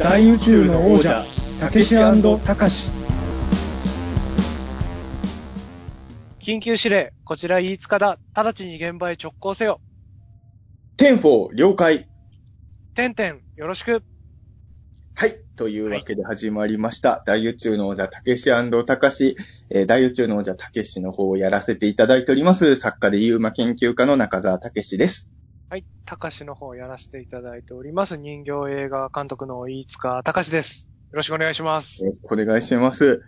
大宇宙の王者たけしたかし緊急指令、こちら飯塚だ。直ちに現場へ直行せよ。 ten-four 了解。てんてん、よろしく。はい。というわけで始まりました。大宇宙の王者、たけしたかし、えー大宇宙の王者、たけしの方をやらせていただいております。作家でユーマ研究家の中澤たけしです。はい、たかしの方をやらせていただいております。人形映画監督の飯塚たかしです。よろしくお願いします。よろしくお願いします。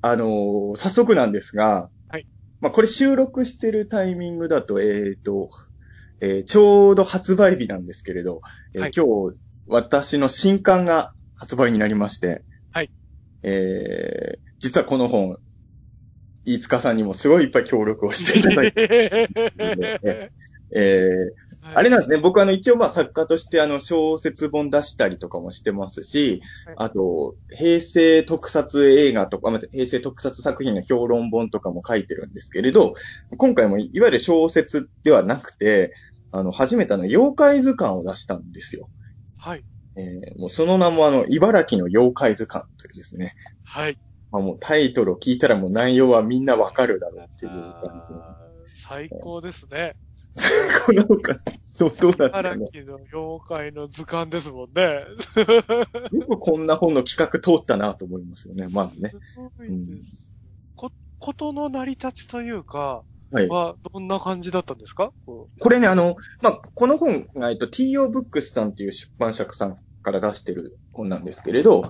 あのー早速なんですが、はい。まあ、これ収録してるタイミングだと、えっ、と、えーちょうど発売日なんですけれど、えーはい今日、私の新刊が発売になりまして、はい。えー実はこの本、飯塚さんにもすごいいっぱい協力をしていただいて、えーあれなんですね。僕あの一応まあ作家としてあの小説本出したりとかもしてますし、はいあと平成特撮映画とか、まあ平成特撮作品の評論本とかも書いてるんですけれど、今回もいわゆる小説ではなくて、あの初めてあの妖怪図鑑を出したんですよ。はい。えーもうその名もあの茨城の妖怪図鑑というですね。はい。まあもうタイトルを聞いたらもう内容はみんなわかるだろうっていう感じ最高ですね。この他、そう、どうなんですかね。茨城の妖怪の図鑑ですもんね。よくこんな本の企画通ったなと思いますよね、まずね。すごいです。こ、ことの成り立ちというか、はい。は、どんな感じだったんですか？ここれね、あの、まあ、この本が、えっと、TO ブックスさんっていう出版社さんから出してる本なんですけれど、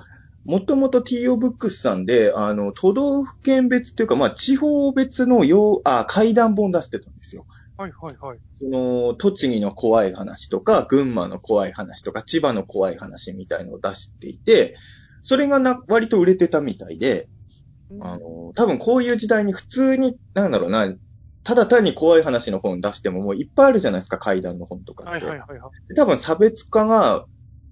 もともと TO ブックスさんで、あの、都道府県別っていうか、まあ、地方別のよう、あ、怪談本出してたんですよ。うはいはいはい。その、栃木の怖い話とか、群馬の怖い話とか、千葉の怖い話みたいのを出していて、それがな、割と売れてたみたいで、あの、多分こういう時代に普通に、なんだろうな、ただ単に怖い話の本出してももういっぱいあるじゃないですか、怪談の本とかって。はいはいはいはい。多分差別化が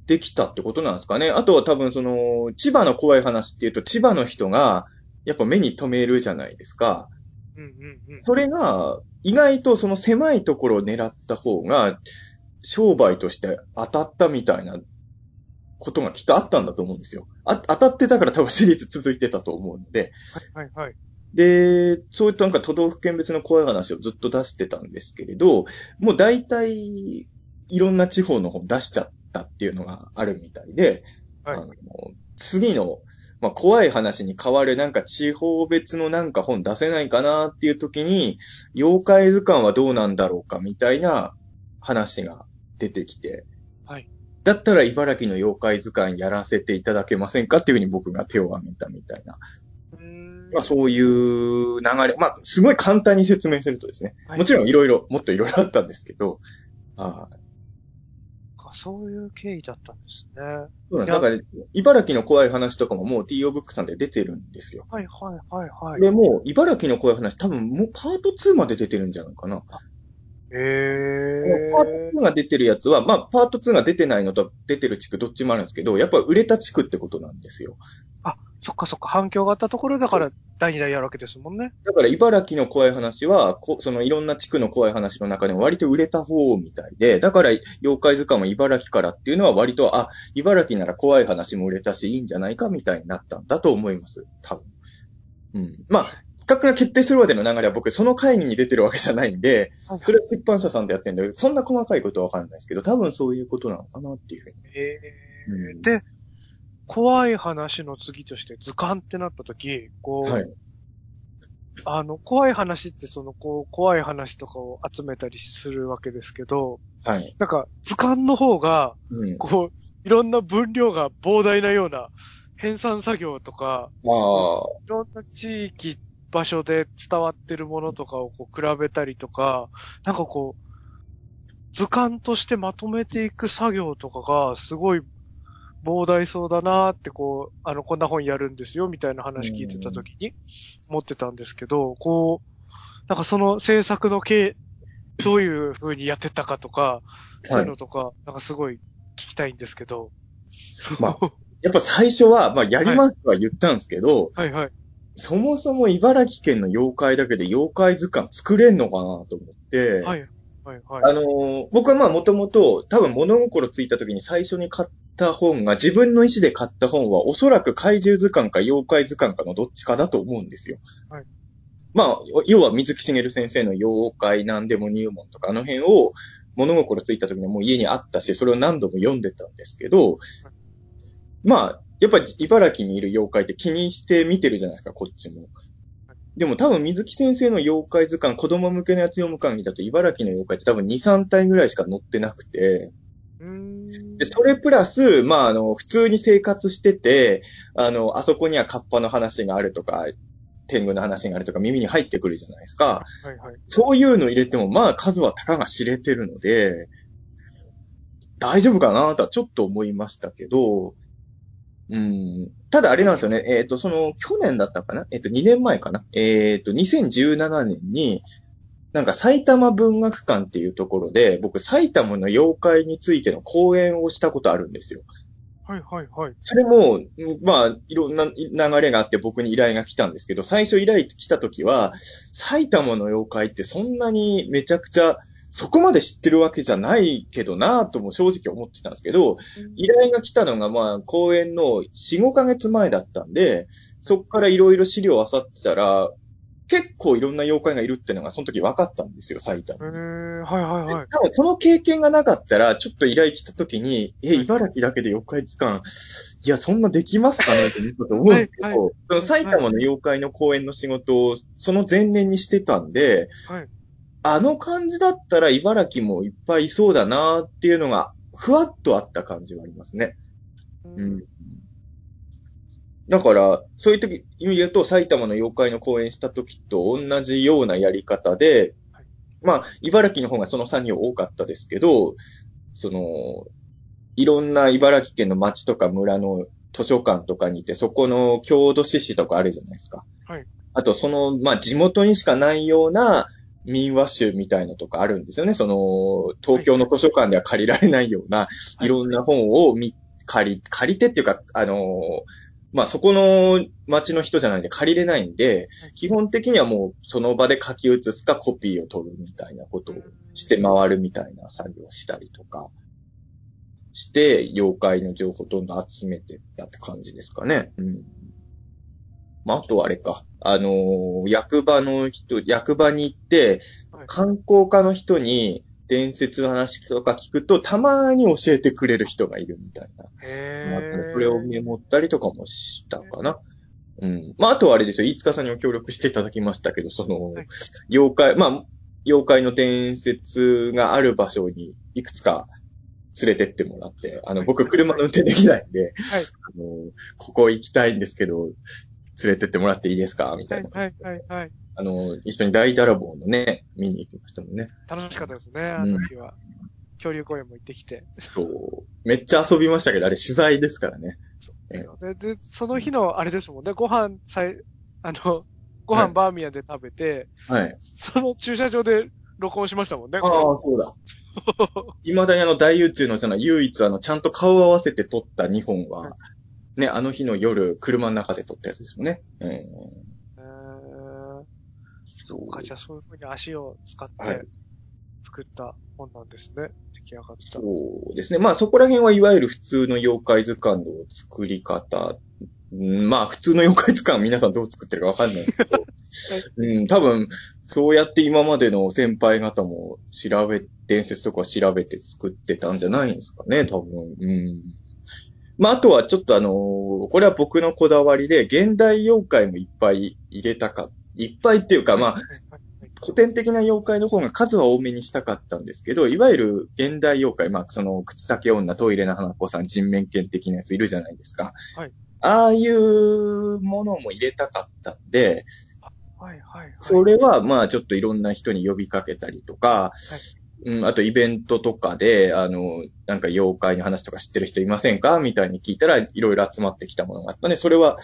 できたってことなんですかね。あとは多分その、千葉の怖い話っていうと、千葉の人が、やっぱ目に留めるじゃないですか。うんうんうん。それが、意外とその狭いところを狙った方が、商売として当たったみたいなことがきっとあったんだと思うんですよ。あ当たってたから多分シリーズ続いてたと思うので。はいはいはい。で、そういったなんか都道府県別の怖い話をずっと出してたんですけれど、もう大体いろんな地方の本出しちゃったっていうのがあるみたいで、はいあの次の、まあ、怖い話に変わるなんか地方別のなんか本出せないかなっていう時に、妖怪図鑑はどうなんだろうかみたいな話が出てきて、はい。だったら茨城の妖怪図鑑やらせていただけませんかっていうふうに僕が手を挙げたみたいな。うーん。まあそういう流れ、まあすごい簡単に説明するとですね、はい。もちろんいろいろ、もっといろいろあったんですけど、ああかそういう経緯だったんですね。そうなんです。だから、茨城の怖い話とかももう TO ブックさんで出てるんですよ。はいはいはいはい。で、もう茨城の怖い話多分もうパート2まで出てるんじゃないかな。へパート2が出てるやつは、まあパート2が出てないのと出てる地区どっちもあるんですけど、やっぱ売れた地区ってことなんですよ。あ、そっかそっか、反響があったところだから、第2弾やるわけですもんね。だから茨城の怖い話は、こそのいろんな地区の怖い話の中でも割と売れた方みたいで、だから妖怪図鑑も茨城からっていうのは割と、あ、茨城なら怖い話も売れたしいいんじゃないかみたいになったんだと思います。多分。うん。まあ、企画が決定するまでの流れは僕その会議に出てるわけじゃないんで、それは出版社さんでやってるんで、そんな細かいことはわかんないですけど、多分そういうことなのかなっていうふうに。へーうんで、怖い話の次として図鑑ってなった時、こう、はい。あの、怖い話ってその、こう、怖い話とかを集めたりするわけですけど、はい。なんか、図鑑の方が、うん。こう、いろんな分量が膨大なような編纂作業とか、まあ、いろんな地域、場所で伝わってるものとかをこう比べたりとか、なんかこう、図鑑としてまとめていく作業とかがすごい膨大そうだなーってこう、あの、こんな本やるんですよみたいな話聞いてた時に思ってたんですけど、こう、なんかその制作の経、どういう風にやってったかとか、そういうのとか、なんかすごい聞きたいんですけど。まあやっぱ最初は、まあやりますとは言ったんですけど、はいはい。そもそも茨城県の妖怪だけで妖怪図鑑作れんのかなと思って、はい。はいはい。あのー僕はまあもともと多分物心ついた時に最初に買っった本が、自分の意思で買った本は、おそらく怪獣図鑑か妖怪図鑑かのどっちかだと思うんですよ。はい。まあ、要は水木しげる先生の妖怪なんでも入門とか、あの辺を物心ついた時にはもう家にあったし、それを何度も読んでたんですけど、まあ、やっぱり茨城にいる妖怪って気にして見てるじゃないですか、こっちも。でも多分水木先生の妖怪図鑑、子供向けのやつ読む限りだと茨城の妖怪って多分2、3体ぐらいしか載ってなくて。で、それプラス、まあ、あの、普通に生活してて、あの、あそこにはカッパの話があるとか、天狗の話があるとか耳に入ってくるじゃないですか。はいはい。そういうの入れても、まあ、数はたかが知れてるので、大丈夫かなとはちょっと思いましたけど、うん。ただあれなんですよね。えっ、と、その、去年だったかな？えっ、と、2年前かな？えっ、と、2017年に、なんか埼玉文学館っていうところで、僕埼玉の妖怪についての講演をしたことあるんですよ。はいはいはい。それも、うんまあ、いろんな流れがあって僕に依頼が来たんですけど、最初依頼来た時は、埼玉の妖怪ってそんなにめちゃくちゃ、そこまで知ってるわけじゃないけどなぁとも正直思ってたんですけど、依頼が来たのがまあ、公演の4、5ヶ月前だったんで、そこからいろいろ資料を漁ってたら、結構いろんな妖怪がいるってのがその時分かったんですよ、埼玉へ。ー、はいはいはい。多分その経験がなかったら、ちょっと依頼来た時に、え、茨城だけで妖怪図鑑、いや、そんなできますかねって言ったと思うんですけど、はいはいその埼玉の妖怪の公演の仕事をその前年にしてたんで、はい。あの感じだったら茨城もいっぱいいそうだなっていうのが、ふわっとあった感じがありますね。うん。だから、そういう時、意味で言うと、埼玉の妖怪の公演した時と同じようなやり方ではい、まあ、茨城の方がその3人多かったですけど、その、いろんな茨城県の町とか村の図書館とかにいて、そこの郷土史誌とかあるじゃないですか。はい。あと、その、まあ、地元にしかないような民話集みたいのとかあるんですよね。その、東京の図書館では借りられないような、はいいろんな本を見、借り、借りてっていうか、あの、まあ、そこの町の人じゃないんで借りれないんで、基本的にはもうその場で書き写すかコピーを取るみたいなことをして回るみたいな作業をしたりとかして、妖怪の情報をどんどん集めてったって感じですかね。うん。まあ、あとはあれか。あのー役場の人、役場に行ってはい、観光課の人に伝説の話とか聞くと、たまに教えてくれる人がいるみたいな。へー。それをメモったりとかもしたかな。うん。まあ、あとはあれですよ。飯塚さんにも協力していただきましたけど、その、はい妖怪、まあ、妖怪の伝説がある場所にいくつか連れてってもらって、あの、はい僕車の運転できないんで、はい。あの、ここ行きたいんですけど、連れてってもらっていいですか？みたいいはいはいはい。あの、一緒に大ダラボーのね、見に行きましたもんね。楽しかったですね、あの日は。恐竜公園も行ってきて。そう。めっちゃ遊びましたけど、あれ取材ですからね。えで、で、その日のあれですもんね、ご飯さえ、あの、ご飯バーミヤンで食べて、はい。その駐車場で録音しましたもんね。ああ、そうだ。未だにあの大宇宙のその唯一あの、ちゃんと顔を合わせて撮った2本は、ね、あの日の夜、車の中で撮ったやつですよね。ええー、ー、そうか、じゃあそういう風に足を使っはいて作った本なんですね。出来上がった。そうですね。まあそこら辺はいわゆる普通の妖怪図鑑の作り方。うんまあ普通の妖怪図鑑皆さんどう作ってるかわかんないですけど、うん、多分そうやって今までの先輩方も調べ、伝説とか調べて作ってたんじゃないんですかね、多分。うん。まああとはちょっとあのこれは僕のこだわりで、現代妖怪もいっぱい入れたか、いっぱいっていうかまあ、古典的な妖怪の方が数は多めにしたかったんですけど、いわゆる現代妖怪、まあ、その、口裂女、トイレの花子さん、人面犬的なやついるじゃないですか。はい。ああいうものも入れたかったんで、はいはいはい。それは、まあ、ちょっといろんな人に呼びかけたりとか、うん、あとイベントとかで、あの、なんか妖怪の話とか知ってる人いませんか？みたいに聞いたら、いろいろ集まってきたものがあったね。それは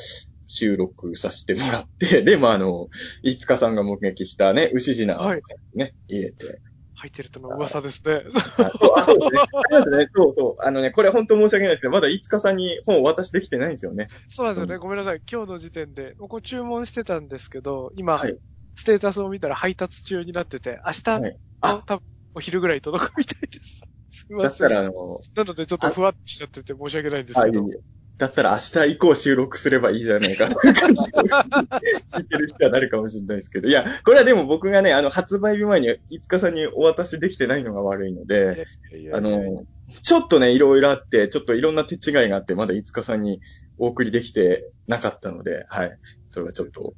収録させてもらって、で、まあ、あの、いつかさんが目撃したね、牛地なはいね、入れて。入ってるとの噂ですね。あそうあそうですね。そうそう。あのね、これ本当申し訳ないですけど、まだいつかさんに本をお渡しできてないんですよね。そうなんですよね。うごめんなさい。今日の時点で、ここ注文してたんですけど、今、はいステータスを見たら配達中になってて、明日の、はいあ多分お昼ぐらいに届くみたいです。すみません。だったら、あの、なのでちょっとふわっとしちゃってて申し訳ないんですけど。えだったら明日以降収録すればいいじゃないか。聞いてる人はなるかもしれないですけど。いや、これはでも僕がね、あの、発売日前に、いつかさんにお渡しできてないのが悪いので、あの、ちょっとね、いろいろあって、ちょっといろんな手違いがあって、まだいつかさんにお送りできてなかったので、はい。それはちょっと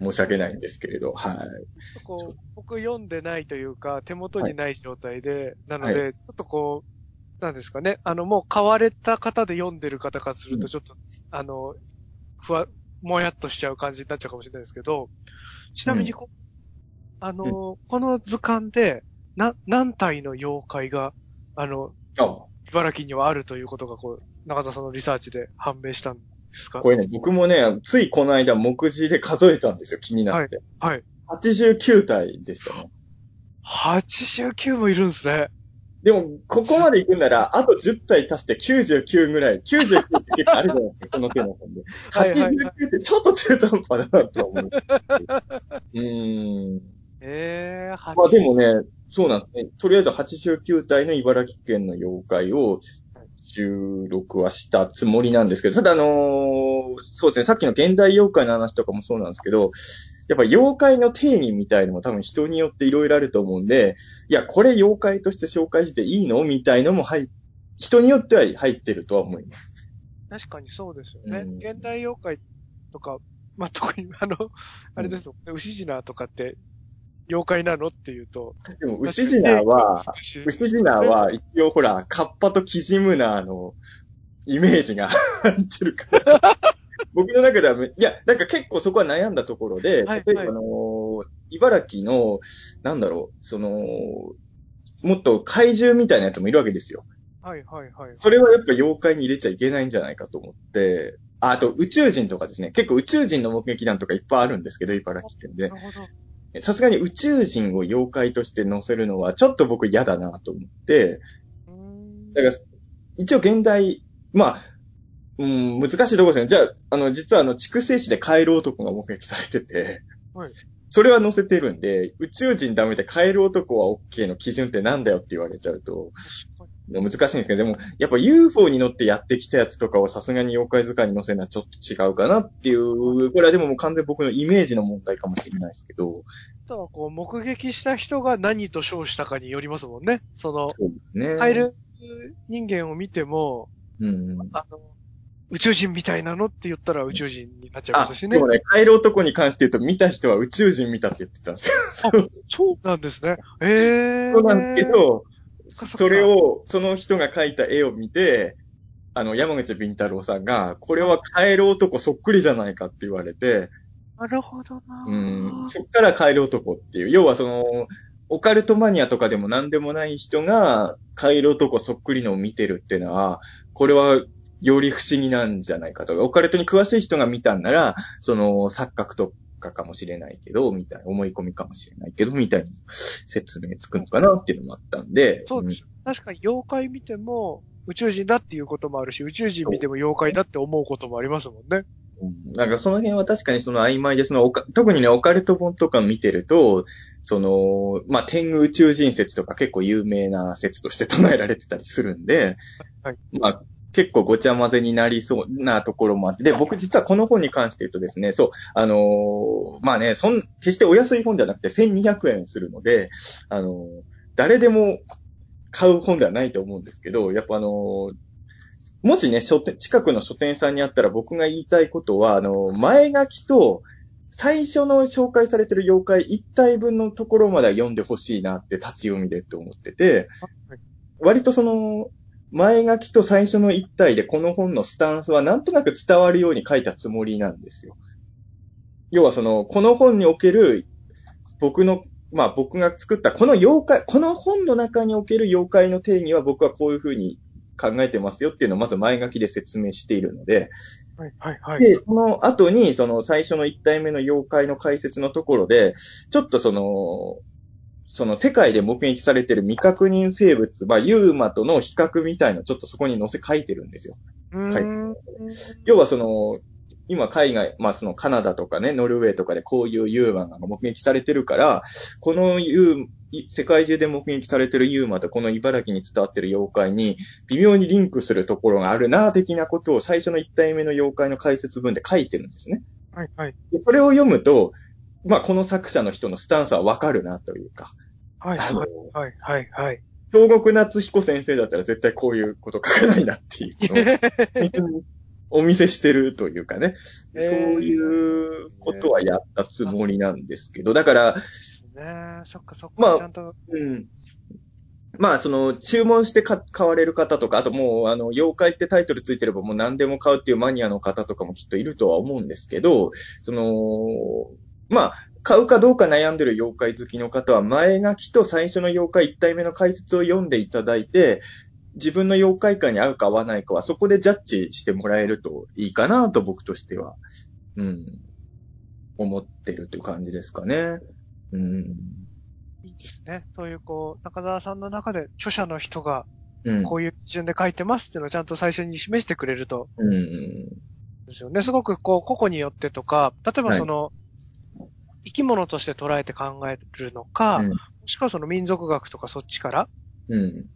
申し訳ないんですけれど、はい。こう、僕読んでないというか、手元にない状態で、なので、はちょっとこう、なんですかね、あの、もう買われた方で読んでる方からするうん。と、ちょっと、あの、ふわ、もやっとしちゃう感じになっちゃうかもしれないですけど、ちなみにこう、あの、この図鑑で、な、何体の妖怪が、あの、あ、茨城にはあるということが、こう、中田さんのリサーチで判明したんですか？これね、僕もね、ついこの間目次で数えたんですよ、気になって。はい。89体でしたね。89もいるんですね。でも、ここまで行くなら、あと10体足して99ぐらい。99って結構あるじゃないですか、この手の本で。はいはいはい89ってちょっと中途半端だなとは思う。うーん。ええー、まあでもね、そうなんですね。とりあえず89体の茨城県の妖怪を収録はしたつもりなんですけど、ただあのーそうですね、さっきの現代妖怪の話とかもそうなんですけど、やっぱ妖怪の定義みたいのも多分人によっていろいろあると思うんで、いや、これ妖怪として紹介していいのみたいのも入っ、人によっては入ってるとは思います。確かにそうですよね。うん現代妖怪とか、まあ、特にあの、あれですよ、牛ジナとかって、妖怪なの？っていうと。でも、牛ジナーは、牛ジナーは一応ほら、カッパとキジムナーのイメージが 入ってるから。僕の中ではめ、いや、なんか結構そこは悩んだところで、はい例えばはいあのー茨城の、なんだろう、その、もっと怪獣みたいなやつもいるわけですよ。はいはいはい。それはやっぱ妖怪に入れちゃいけないんじゃないかと思って、ああと宇宙人とかですね。結構宇宙人の目撃談とかいっぱいあるんですけど、茨城県でな。るほど。さすがに宇宙人を妖怪として載せるのはちょっと僕嫌だなと思って、だから、一応現代、まあ、うん、難しいところですね。じゃあ、あの、実はあの、筑西市でカエル男が目撃されてて、はい。それは載せてるんで、宇宙人ダメでカエル男は OK の基準ってなんだよって言われちゃうと、難しいんですけど、でも、やっぱ UFO に乗ってやってきたやつとかをさすがに妖怪図鑑に載せるのはちょっと違うかなっていう、これはでももう完全に僕のイメージの問題かもしれないですけど、あとはこう、目撃した人が何と称したかによりますもんね。その、そうですね。カエル人間を見ても、うん。あの、宇宙人みたいなのって言ったら宇宙人になっちゃいあま、すしねでも。ね、カエル男に関して言うと、見た人は宇宙人見たって言ってたんですよ。そうそうなんですね。ええー。そうなんですけど、それを、その人が描いた絵を見て、あの、山口敏太郎さんが、これはカエル男そっくりじゃないかって言われて、なるほどな。うん、そっからカエル男っていう、要はその、オカルトマニアとかでも何でもない人が、カエル男そっくりのを見てるっていうのは、これは、より不思議なんじゃないかと。オカルトに詳しい人が見たんなら、その、錯覚とかかもしれないけど、みたいな、思い込みかもしれないけど、みたいな説明つくのかなっていうのもあったんで。そうですよ。確かに妖怪見ても宇宙人だっていうこともあるし、宇宙人見ても妖怪だって思うこともありますもんね。うんなんかその辺は確かにその曖昧で、その特にね、オカルト本とか見てると、その、まあ、天狗宇宙人説とか結構有名な説として唱えられてたりするんで、はいまあ、結構ごちゃ混ぜになりそうなところもあって、で、僕実はこの本に関して言うとですね、そう、あのーまあね、そん、決してお安い本じゃなくて1200円するので、あのー誰でも買う本ではないと思うんですけど、やっぱあのーもしね、書店、近くの書店さんにあったら僕が言いたいことは、あの、前書きと、最初の紹介されてる妖怪一体分のところまでは読んでほしいなって立ち読みでって思ってて、はい。割とその、前書きと最初の一体でこの本のスタンスはなんとなく伝わるように書いたつもりなんですよ。要はその、この本における僕の、まあ僕が作ったこの妖怪、この本の中における妖怪の定義は僕はこういうふうに考えてますよっていうのをまず前書きで説明しているので、はい、はい、はい。で、その後に、その最初の一体目の妖怪の解説のところで、ちょっとその、その世界で目撃されている未確認生物、まあ、ユーマとの比較みたいのちょっとそこに載せ書いてるんですよ。うーん。要はその、今海外、まあそのカナダとかね、ノルウェーとかでこういうユーマが目撃されてるから、このユーい世界中で目撃されてるユーマとこの茨城に伝わってる妖怪に微妙にリンクするところがあるな、的なことを最初の1体目の妖怪の解説文で書いてるんですね。はいはい。でそれを読むと、まあ、この作者の人のスタンスはわかるなというか、はいはいはいはいはい。京極夏彦先生だったら絶対こういうこと書かないなっていう。の をお見せしてるというかね、えー。そういうことはやったつもりなんですけど、だから、ね。え、そっかそっか、まあちゃんと、うん。まあ、その、注文してか買われる方とか、あともう、あの、妖怪ってタイトルついてればもう何でも買うっていうマニアの方とかもきっといるとは思うんですけど、その、まあ、買うかどうか悩んでる妖怪好きの方は、前書きと最初の妖怪1体目の解説を読んでいただいて、自分の妖怪感に合うか合わないかは、そこでジャッジしてもらえるといいかなと僕としては、うん、思ってるという感じですかね。うん。いいですね。そういうこう、中澤さんの中で著者の人がうん。こういう基準で書いてますっていうのをちゃんと最初に示してくれると、うん。ですよね。すごくこう、個々によってとか、例えばその、生き物として捉えて考えるのか、うんもしくはその民族学とかそっちから、うん。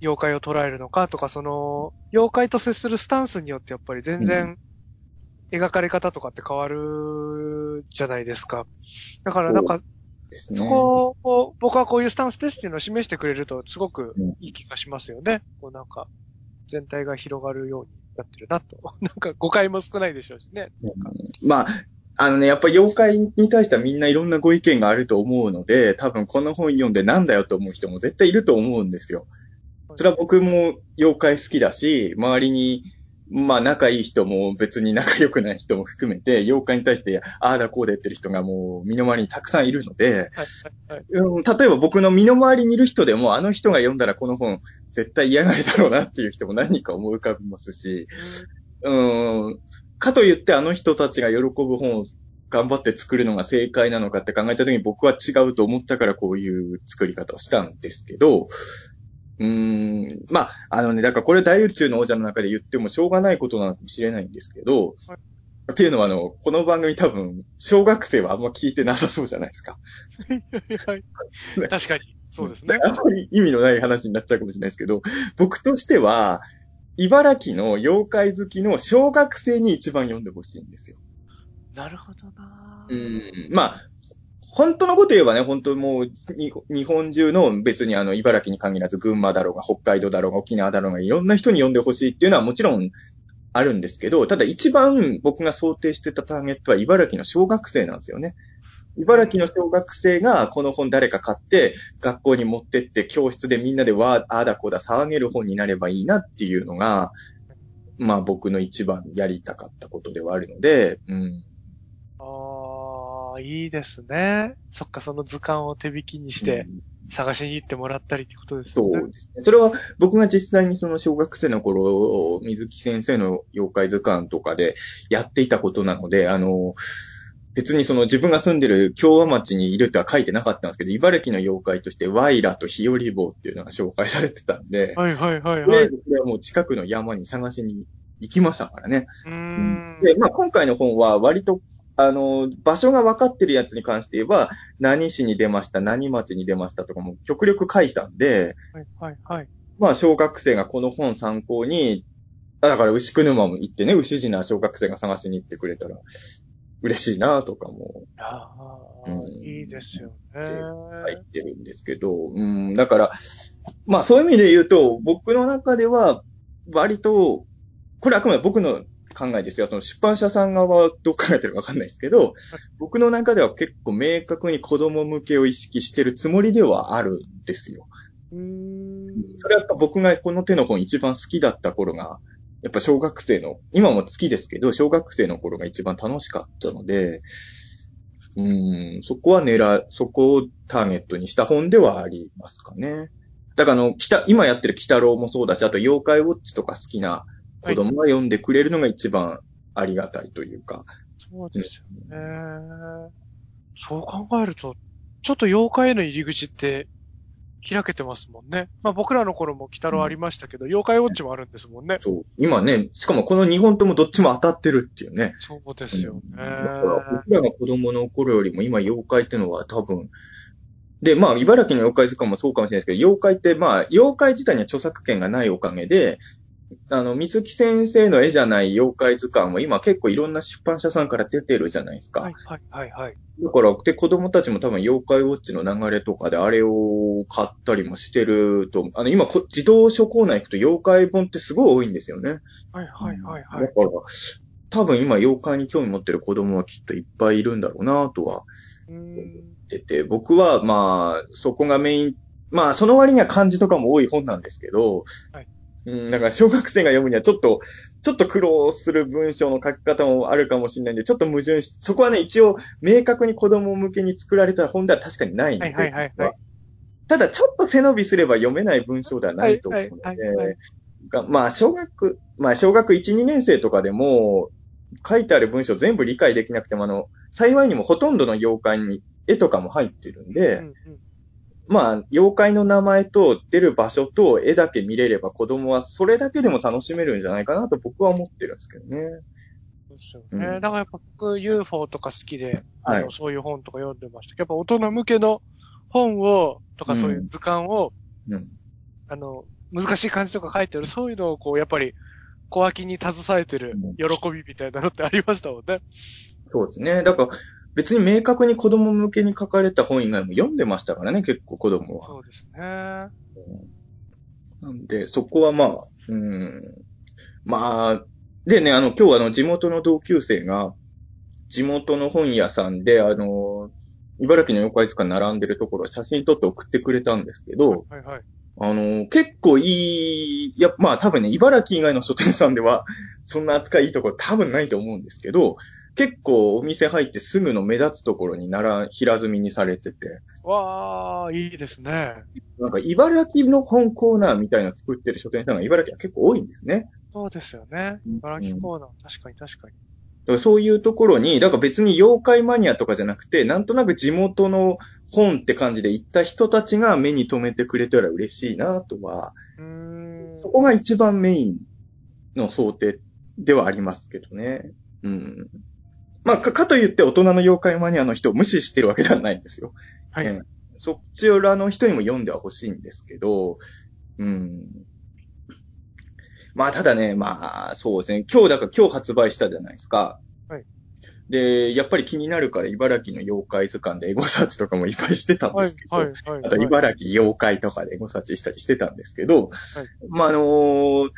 妖怪を捉えるのかとか、その、妖怪と接するスタンスによってやっぱり全う然、描かれ方とかって変わるじゃないですか。だからなんか、ですね。そこを、僕はこういうスタンスですっていうのを示してくれると、すごくうんいい気がしますよね。こうなんか、全体が広がるようになってるなと。なんか誤解も少ないでしょうしね。まあ、あのね、やっぱ妖怪に対してはみんないろんなご意見があると思うので、多分この本読んでなんだよと思う人も絶対いると思うんですよ。それは僕も妖怪好きだし、周りに、まあ仲いい人も別に仲良くない人も含めて、妖怪に対してああだこうで言ってる人がもう身の回りにたくさんいるので、はい、はい、はい。うん、例えば僕の身の回りにいる人でも、あの人が読んだらこの本絶対嫌がるだろうなっていう人も何人か思い浮かびますし、うん。かといってあの人たちが喜ぶ本を頑張って作るのが正解なのかって考えた時に僕は違うと思ったからこういう作り方をしたんですけど、うーん。まあ、あのね、だからこれ大宇宙の王者の中で言ってもしょうがないことなのかもしれないんですけど、はいっていうのはあの、この番組多分、小学生はあんま聞いてなさそうじゃないですか。はい。確かに。そうですね。あんまり意味のない話になっちゃうかもしれないですけど、僕としては、茨城の妖怪好きの小学生に一番読んでほしいんですよ。なるほどなうん。まあ、本当のこと言えばね、本当もう、に日本中の別にあの、茨城に限らず群馬だろうが、北海道だろうが、沖縄だろうが、いろんな人に読んでほしいっていうのはもちろんあるんですけど、ただ一番僕が想定してたターゲットは茨城の小学生なんですよね。茨城の小学生がこの本誰か買って学校に持ってって教室でみんなでわー、あーだこーだ騒げる本になればいいなっていうのが、まあ僕の一番やりたかったことではあるので、うん。ああ、いいですね。そっか、その図鑑を手引きにしてうん探しに行ってもらったりってことですよね。そうですね。それは僕が実際にその小学生の頃、水木先生の妖怪図鑑とかでやっていたことなので、あの、別にその自分が住んでる京和町にいるとは書いてなかったんですけど、茨城の妖怪としてワイラと日和棒っていうのが紹介されてたんで、はいはいはいとりあはい。えずそれはもう近くの山に探しに行きましたからね。うーん。で、まあ今回の本は割と、あの、場所が分かってるやつに関して言えば、何市に出ました、何町に出ましたとかも極力書いたんで、はいはいはい。まあ、小学生がこの本参考に、あだから牛久沼も行ってね、牛地な小学生が探しに行ってくれたら、嬉しいなとかもああ、うんいいですよね。書いてるんですけど、うん、だから、まあそういう意味で言うと、僕の中では、割と、これあくまで僕の考えですよ。その出版社さん側はどう考えてるかわかんないですけど、僕の中では結構明確に子供向けを意識してるつもりではあるんですよ。うーん。それはやっぱ僕がこの手の本一番好きだった頃が、やっぱ小学生の、今も好きですけど、小学生の頃が一番楽しかったので、うん、そこは狙、そこをターゲットにした本ではありますかね。だからあの、北、今やってる北郎もそうだし、あと妖怪ウォッチとか好きな子供が読んでくれるのが一番ありがたいというか。そうですよね。そう考えると、ちょっと妖怪への入り口って開けてますもんね。まあ僕らの頃も北郎ありましたけど、妖怪ウォッチもあるんですもんね。そう。今ね、しかもこの2本ともどっちも当たってるっていうね。そうですよね。だから僕らが子供の頃よりも今妖怪ってのは多分、で、まあ、茨城の妖怪図鑑もそうかもしれないですけど、妖怪って、まあ、妖怪自体には著作権がないおかげで、あの、水木先生の絵じゃない妖怪図鑑も今結構いろんな出版社さんから出てるじゃないですか。はい、はい、はい、はい。だから、で、子供たちも多分妖怪ウォッチの流れとかであれを買ったりもしてると。あの、今こ、自動書コーナー行くと妖怪本ってすごい多いんですよね。はい、はい、はい、はい。だから、多分今妖怪に興味持ってる子供はきっといっぱいいるんだろうなとはうーん言ってて、僕はまあ、そこがメイン、まあ、その割には漢字とかも多い本なんですけど、はいうん、だから小学生が読むにはちょっと、ちょっと苦労する文章の書き方もあるかもしれないんで、ちょっと矛盾し、そこはね、一応、明確に子供向けに作られた本では確かにないので、はいはいはいはい。ただ、ちょっと背伸びすれば読めない文章ではないと思うのはいはいはいはで、がまあ、小学、まあ、小学1、2年生とかでも、書いてある文章全部理解できなくても、あの、幸いにもほとんどの妖怪に絵とかも入ってるんで、うんうんまあ、妖怪の名前と出る場所と絵だけ見れれば子供はそれだけでも楽しめるんじゃないかなと僕は思ってるんですけどね。そうですようんね。だからやっぱ僕 UFO とか好きで、あの、はいそういう本とか読んでましたけど、やっぱ大人向けの本を、とかうんそういう図鑑を、うん。あの、難しい漢字とか書いてる、そういうのをこう、やっぱり、小脇に携えてるうん喜びみたいなのってありましたもんね。そうですね。だから、別に明確に子供向けに書かれた本以外も読んでましたからね、結構子供は。そうですね。なんで、そこはまあ、うん。まあ、でね、あの、今日あの、地元の同級生が、地元の本屋さんで、あの、茨城の妖怪図鑑並んでるところを写真撮って送ってくれたんですけど、はいはい。あの、結構いい、いや、まあ多分ね、茨城以外の書店さんでは、そんな扱いいいところ多分ないと思うんですけど、結構お店入ってすぐの目立つところになら、平積みにされてて、わー、いいですね。なんか茨城の本コーナーみたいなの作ってる書店さんが茨城は結構多いんですね。そうですよね。うん茨城コーナー、確かに確かに。だからそういうところに、だから別に妖怪マニアとかじゃなくて、なんとなく地元の本って感じで行った人たちが目に留めてくれたら嬉しいなとは、うーん。そこが一番メインの想定ではありますけどね。うん。まあ、か、かといって大人の妖怪マニアの人を無視してるわけではないんですよ。はい。うんそっちらの人にも読んではほしいんですけど、うん。まあ、ただね、まあ、そうですね。今日、だから今日発売したじゃないですか。はい。で、やっぱり気になるから茨城の妖怪図鑑でエゴサーチとかもいっぱいしてたんはいですけ、ど、はい、はい。あと、茨城妖怪とかでエゴサーチしたりしてたんですけど、まあ、あのー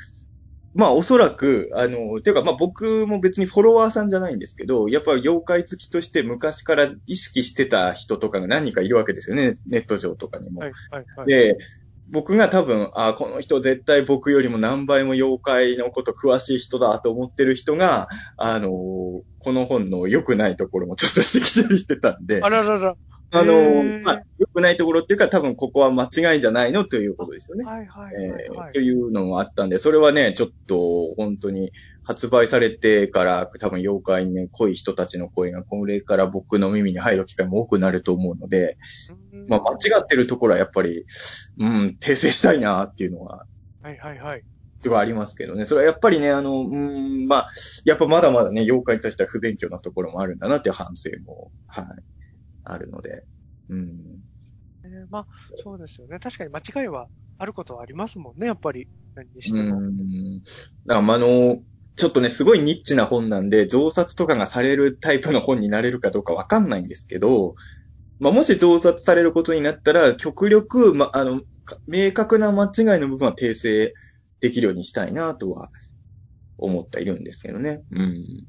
まあ、おそらく、あのーていうか、まあ、僕も別にフォロワーさんじゃないんですけど、やっぱ妖怪好きとして昔から意識してた人とかが何人かいるわけですよね、ネット上とかにも。はい、はい、はい。で、僕が多分、あこの人絶対僕よりも何倍も妖怪のこと詳しい人だと思ってる人が、あのーこの本の良くないところもちょっと指摘したりしてたんで、あららら。あのまあ、良くないところっていうか、多分ここは間違いじゃないのということですよね。はい、はい、えはい、はいーと。いうのがあったんで、それはね、ちょっと本当に発売されてから多分妖怪にね、濃い人たちの声がこれから僕の耳に入る機会も多くなると思うので、うんまあ間違ってるところはやっぱり、うん、訂正したいなっていうのは、はい、はい、はい。すごいありますけどね。それはやっぱりね、あの、うん、まあ、やっぱまだまだね、妖怪に対しては不勉強なところもあるんだなっていう反省も、はい、あるので、うん。えーまあ、そうですよね。確かに間違いはあることはありますもんね、やっぱり。何にしても。うん。だから、まああの、ちょっとね、すごいニッチな本なんで、増刷とかがされるタイプの本になれるかどうかわかんないんですけど、まあ、もし増刷されることになったら、極力、ま、あの、か明確な間違いの部分は訂正できるようにしたいなとは思っているんですけどね。うん。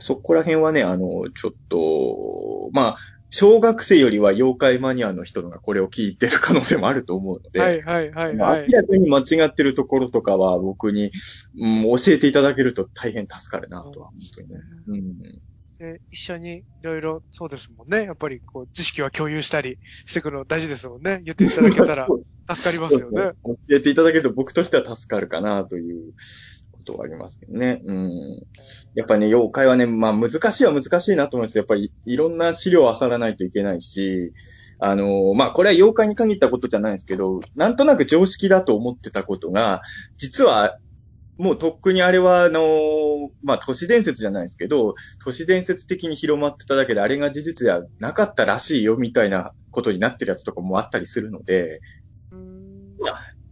そこら辺はね、あの、ちょっと、まあ、小学生よりは妖怪マニアの人のがこれを聞いてる可能性もあると思うので、はい、はい、はい、まあはい明。らかに間違ってるところとかは僕に、うん、教えていただけると大変助かるなとは、本当にね。うん。で、一緒にいろいろそうですもんね。やっぱりこう、知識は共有したりしていくの大事ですもんね。言っていただけたら 助かりますよね。教えていただけると僕としては助かるかなということはありますけどね。うん。やっぱね、妖怪はね、まあ難しいは難しいなと思います。やっぱりいろんな資料を漁らないといけないし、あのまあこれは妖怪に限ったことじゃないですけど、なんとなく常識だと思ってたことが、実はもうとっくにあれは、あのまあ、都市伝説じゃないですけど、都市伝説的に広まってただけで、あれが事実ではなかったらしいよ、みたいなことになってるやつとかもあったりするので、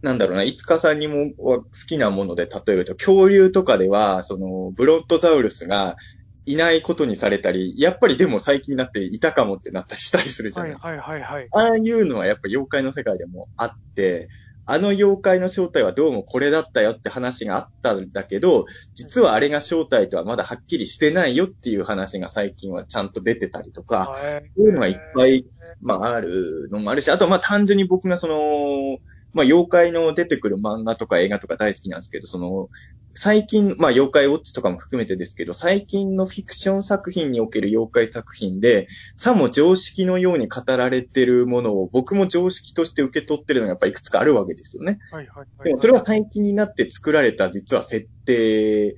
なんだろうな、いつかさんにも好きなもので例えると、恐竜とかでは、その、ブロットザウルスがいないことにされたり、やっぱりでも最近になっていたかもってなったりしたりするじゃないはいはいはいはい。ああいうのはやっぱ妖怪の世界でもあって、あの妖怪の正体はどうもこれだったよって話があったんだけど、実はあれが正体とはまだはっきりしてないよっていう話が最近はちゃんと出てたりとか、はいそういうのがいっぱい、まああるのもあるし、あとまあ単純に僕がその、まあ妖怪の出てくる漫画とか映画とか大好きなんですけど、その、最近、まあ妖怪ウォッチとかも含めてですけど、最近のフィクション作品における妖怪作品で、さも常識のように語られてるものを僕も常識として受け取ってるのがやっぱりいくつかあるわけですよね。はいはいはい。でもそれは最近になって作られた実は設定、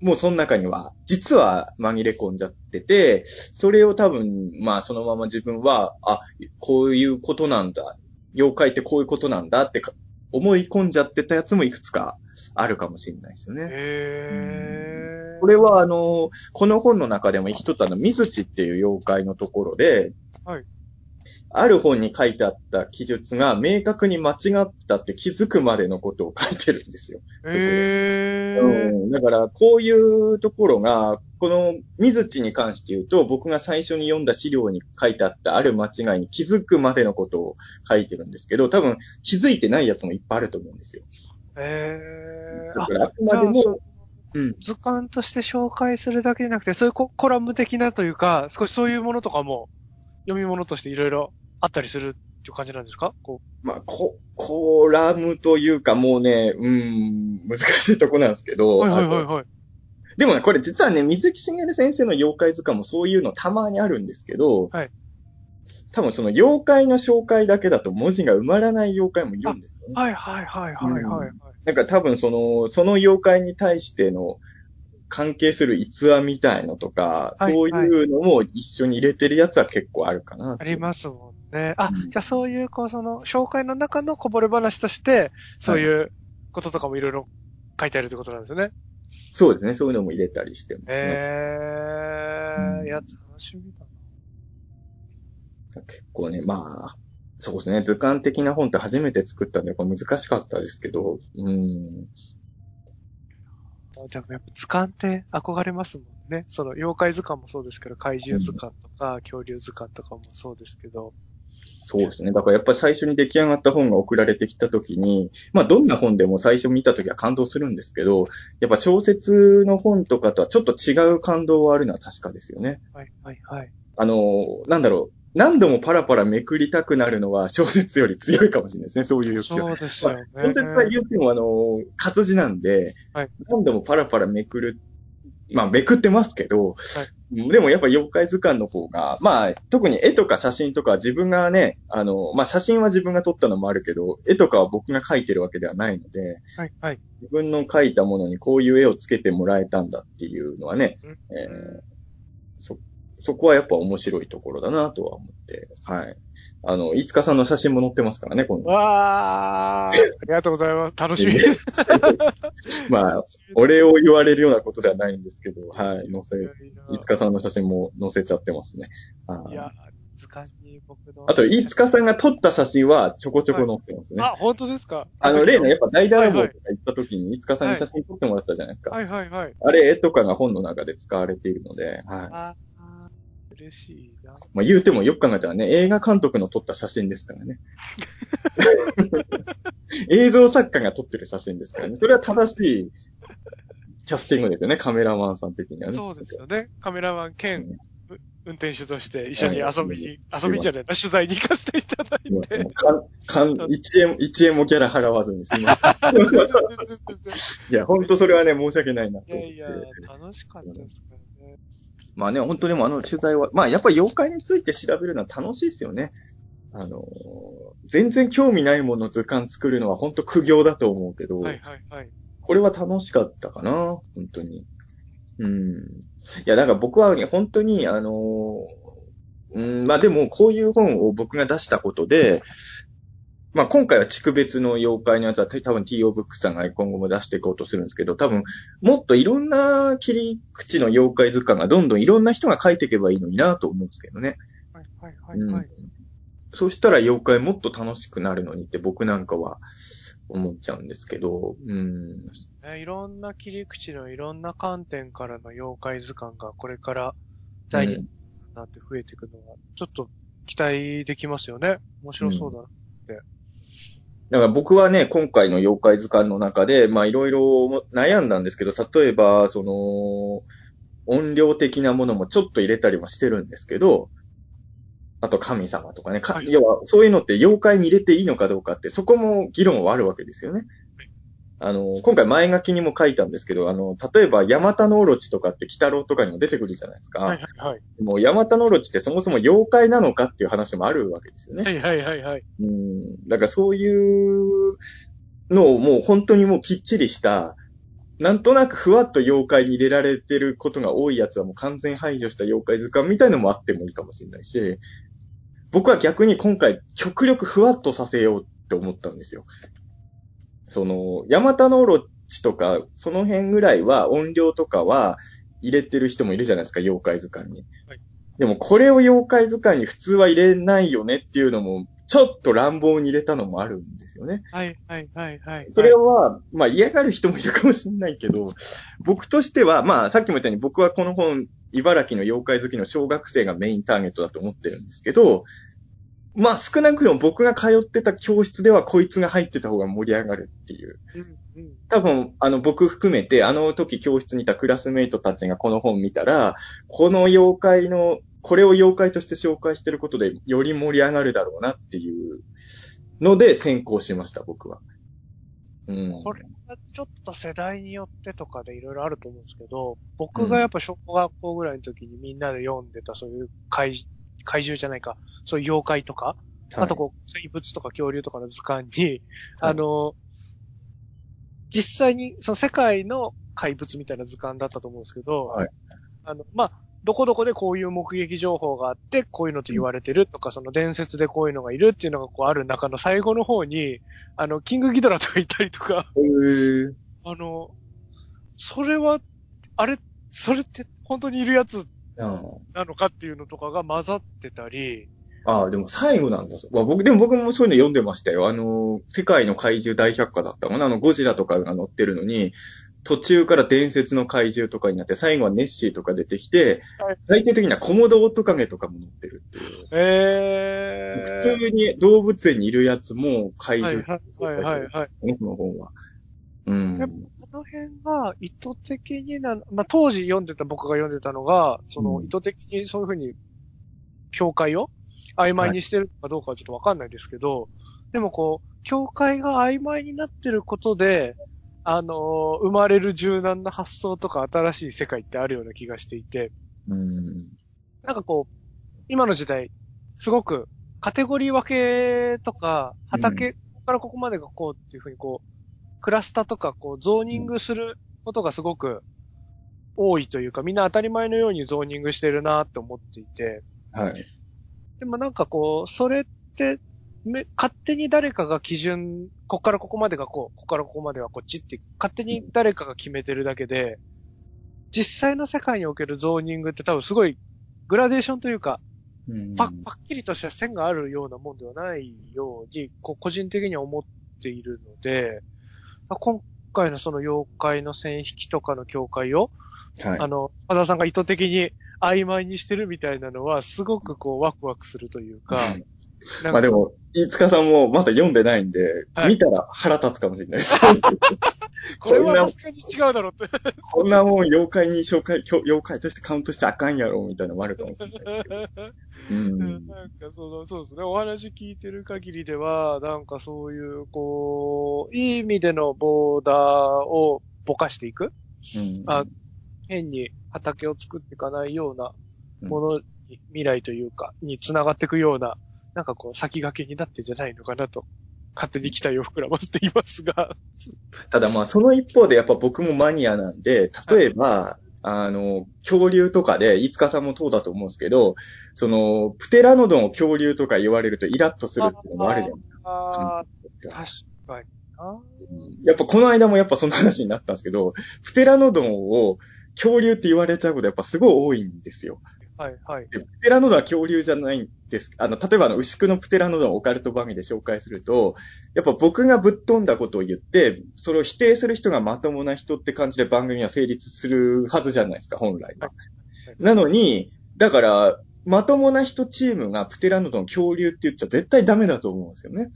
もうその中には、実は紛れ込んじゃってて、それを多分、まあそのまま自分は、あ、こういうことなんだ。妖怪ってこういうことなんだってか思い込んじゃってたやつもいくつかあるかもしれないですよね。へーこれはあの、この本の中でも一つあの、水地っていう妖怪のところで、はいある本に書いてあった記述が明確に間違ったって気づくまでのことを書いてるんですよ。へーうん、だから、こういうところが、この水地に関して言うと、僕が最初に読んだ資料に書いてあったある間違いに気づくまでのことを書いてるんですけど、多分気づいてないやつもいっぱいあると思うんですよ。へーあだから、あくまでも、うん。図鑑として紹介するだけじゃなくて、そういうココラム的なというか、少しそういうものとかも読み物としていろいろあったりするっていう感じなんですか？こまあ、コ、コラムというかもうね、うん、難しいとこなんですけう。ど、はいはいはいはい。でもね、これ実はね、水木しげる先生の妖怪図鑑もそういうのたまにあるんですけど、はい多分その妖怪の紹介だけだと文字が埋まらない妖怪もいるんですよね。はいはいはいはいはいはい。なんか多分その、その妖怪に対しての関係する逸話みたいのとか、はいそういうのも一緒に入れてるやつは結構あるかな。ありますもんね。あ、うんじゃあそういう、こう、その、紹介の中のこぼれ話として、そういうこととかもいろいろ書いてあるってことなんですよね。そうですね。そういうのも入れたりしてますね。へー。いや、楽しみだ結構ね、まあ、そうですね。図鑑的な本って初めて作ったんで、これ難しかったですけど、うん。な。じゃあやっぱ図鑑って憧れますもんね。その、妖怪図鑑もそうですけど、怪獣図鑑とか、恐竜図鑑とかもそうですけど。そうですね。だからやっぱり最初に出来上がった本が送られてきたときに、まあどんな本でも最初見たときは感動するんですけど、やっぱ小説の本とかとはちょっと違う感動はあるのは確かですよね。はいはいはい。あの、なんだろう。何度もパラパラめくりたくなるのは 小説より強いかもしれないですね。そういう欲求はそうですよね。小説は言っても、あの、活字なんで、はい何度もパラパラめくる、まあ、めくってますけど、でもやっぱ妖怪図鑑の方が、まあ、特に絵とか写真とか自分がね、あの、まあ、写真は自分が撮ったのもあるけど、絵とかは僕が描いてるわけではないので、はいはい。自分の描いたものにこういう絵をつけてもらえたんだっていうのはね、うんえーそ、そこはやっぱ面白いところだなとは思って、はい。あの、いつかさんの写真も載ってますからね、今度。わー。ありがとうございます。楽しみです。まあ、お礼を言われるようなことではないんですけど、はい、載せ、いつか。かさんの写真も載せちゃってますね。はいや、図鑑に僕の。あと、いつかさんが撮った写真はちょこちょこ載ってますね。あ、本当ですか？あの、例のやっぱ大ダラボはいとか行った時に、いつかさんに写真撮ってもらったじゃないですか。はいはいはい。あれ、絵とかが本の中で使われているので、はい。嬉しいな。まあ言うてもよく考えたらね、映画監督の撮った写真ですからね。映像作家が撮ってる写真ですからね。それは正しいキャスティングですよね、カメラマンさん的にはね。そうですよね。カメラマン兼うん運転手として一緒に遊びに、はい遊びじゃないな、取材に行かせていただいて。かん、かん、一円、一円もギャラ払わずにすみません。いや、本当それはね、申し訳ないなと思って。いやいや、楽しかったですか。まあね、本当にもうあの取材は、まあやっぱり妖怪について調べるのは楽しいですよね。あのー、全然興味ないもの図鑑作るのは本当苦行だと思うけど、はいはいはい。これは楽しかったかな、本当に。うん。いや、だから僕はね、本当に、あのーうん、まあでも、こういう本を僕が出したことで、まあ今回は地区別の妖怪のやつは多分 T.O. ブックさんが今後も出していこうとするんですけど、多分もっといろんな切り口の妖怪図鑑がどんどんいろんな人が書いていけばいいのになと思うんですけどね。はいはいはいはい。そしたら妖怪もっと楽しくなるのにって僕なんかは思っちゃうんですけど、うん。ね、いろんな切り口のいろんな観点からの妖怪図鑑がこれから第二になって増えていくのは、ちょっと期待できますよね。面白そうだな。だから僕はね、今回の妖怪図鑑の中で、まあいろいろ悩んだんですけど、例えば、その、音量的なものもちょっと入れたりもしてるんですけど、あと神様とかね、かはい要はそういうのって妖怪に入れていいのかどうかって、そこも議論はあるわけですよね。あの、今回前書きにも書いたんですけど、あの、例えば、ヤマタノオロチとかって、鬼太郎とかにも出てくるじゃないですか。はいはいはい。もう、ヤマタノオロチってそもそも妖怪なのかっていう話もあるわけですよね。はいはいはいはい。うん。だからそういうのをもう本当にもうきっちりした、なんとなくふわっと妖怪に入れられてることが多いやつはもう完全排除した妖怪図鑑みたいのもあってもいいかもしれないし、僕は逆に今回極力ふわっとさせようって思ったんですよ。その、ヤマタノオロチとか、その辺ぐらいは音量とかは入れてる人もいるじゃないですか、妖怪図鑑に。はいでもこれを妖怪図鑑に普通は入れないよねっていうのも、ちょっと乱暴に入れたのもあるんですよね。はいはいはいはい。それは、まあ嫌がる人もいるかもしれないけど、僕としては、まあさっきも言ったように僕はこの本、茨城の妖怪好きの小学生がメインターゲットだと思ってるんですけど、まあ少なくとも僕が通ってた教室ではこいつが入ってた方が盛り上がるっていう。多分、あの、僕含めて、あの時教室にいたクラスメイトたちがこの本見たら、この妖怪の、これを妖怪として紹介してることで、より盛り上がるだろうなっていうので先行しました、僕は。うん。これはちょっと世代によってとかでいろいろあると思うんですけど、僕がやっぱ小学校ぐらいの時にみんなで読んでたそういう怪怪獣じゃないか、そういう妖怪とか、あとこう、生物とか恐竜とかの図鑑に、あの、実際にその世界の怪物みたいな図鑑だったと思うんですけど、はい。あの、まあ、どこどこでこういう目撃情報があって、こういうのと言われてるとか、その伝説でこういうのがいるっていうのがこうある中の最後の方に、あの、キングギドラとかいたりとか、あの、それは、あれ、それって本当にいるやつあなのかっていうのとかが混ざってたり、ああ、でも最後なんだ。まあ僕、でも僕もそういうの読んでましたよ。あの、世界の怪獣大百科だったかな。あの、ゴジラとかが載ってるのに、途中から伝説の怪獣とかになって、最後はネッシーとか出てきてはい、最終的にはコモドオオトカゲとかも載ってるっていう。えー。普通に動物園にいるやつも怪はい獣はいはいはいはい。ね、この本は。うん。の辺が意図的にな、まあ、当時読んでた僕が読んでたのが、そのうん。意図的にそういうふうに境界を曖昧にしてるかどうかはちょっとわかんないですけど、でもこう、境界が曖昧になってることで、あのー生まれる柔軟な発想とか新しい世界ってあるような気がしていて、うん。なんかこう、今の時代、すごくカテゴリー分けとか、畑、ここからここまでがこうっていうふうにこう、クラスターとかこう、ゾーニングすることがすごく多いというか、みんな当たり前のようにゾーニングしてるなって思っていて、はい。でもなんかこう、それって、め勝手に誰かが基準、ここからここまでがこう、ここからここまではこっちって、勝手に誰かが決めてるだけで、実際の世界におけるゾーニングって多分すごいグラデーションというか、うんパッ、パッキリとした線があるようなもんではないように、こう個人的には思っているので、まあ今回のその妖怪の線引きとかの境界を、はいあ。の、和田さんが意図的に曖昧にしてるみたいなのは、すごくこうワクワクするというか、まあでも、飯塚さんもまだ読んでないんで、はい見たら腹立つかもしれないです。これはさすがに違うだろうって。こんなもん妖怪に紹介、妖怪としてカウントしてあかんやろ、みたいなのもあるかもしれない。うん。なんかその、そうですね。お話聞いてる限りでは、なんかそういう、こう、いい意味でのボーダーをぼかしていくうんあ変に畑を作っていかないようなものに、未来というか、に繋がっていくような、なんかこう、先駆けになってんじゃないのかなと、勝手に期待を膨らませていますが。ただまあ、その一方でやっぱ僕もマニアなんで、例えば、あの、恐竜とかで、飯塚さんもそうだと思うんですけど、その、プテラノドンを恐竜とか言われるとイラッとするっていうのもあるじゃないですか。あー、確かにな。やっぱこの間もやっぱその話になったんですけど、プテラノドンを恐竜って言われちゃうことやっぱすごい多いんですよ。はい、はい。でプテラノドンは恐竜じゃないんです。あの、例えばあの、牛久のプテラノドンをオカルト番組で紹介すると、やっぱ僕がぶっ飛んだことを言って、それを否定する人がまともな人って感じで番組は成立するはずじゃないですか、本来は。なのに、だから、まともな人チームがプテラノドン恐竜って言っちゃ絶対ダメだと思うんですよね。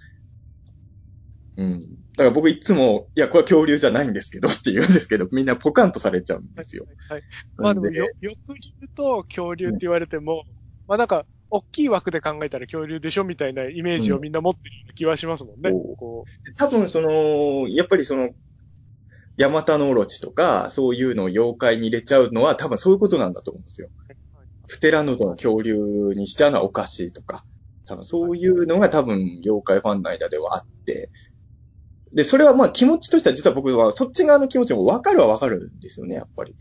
うん。だから僕いつも、いや、これは恐竜じゃないんですけどって言うんですけど、みんなポカンとされちゃうんですよ。はい。まあでも、なんでよ、翼竜と恐竜って言われても、まあなんか、大きい枠で考えたら恐竜でしょみたいなイメージをみんな持ってるような気はしますもんね。うんこ多分その、やっぱりその、ヤマタノオロチとか、そういうのを妖怪に入れちゃうのは多分そういうことなんだと思うんですよ。う。プテラノドンを恐竜にしちゃうのはおかしいとか。多分そういうのが多分妖怪ファンの間ではあって。で、それはまあ気持ちとしては実は僕はそっち側の気持ちもわかるはわかるんですよね、やっぱり。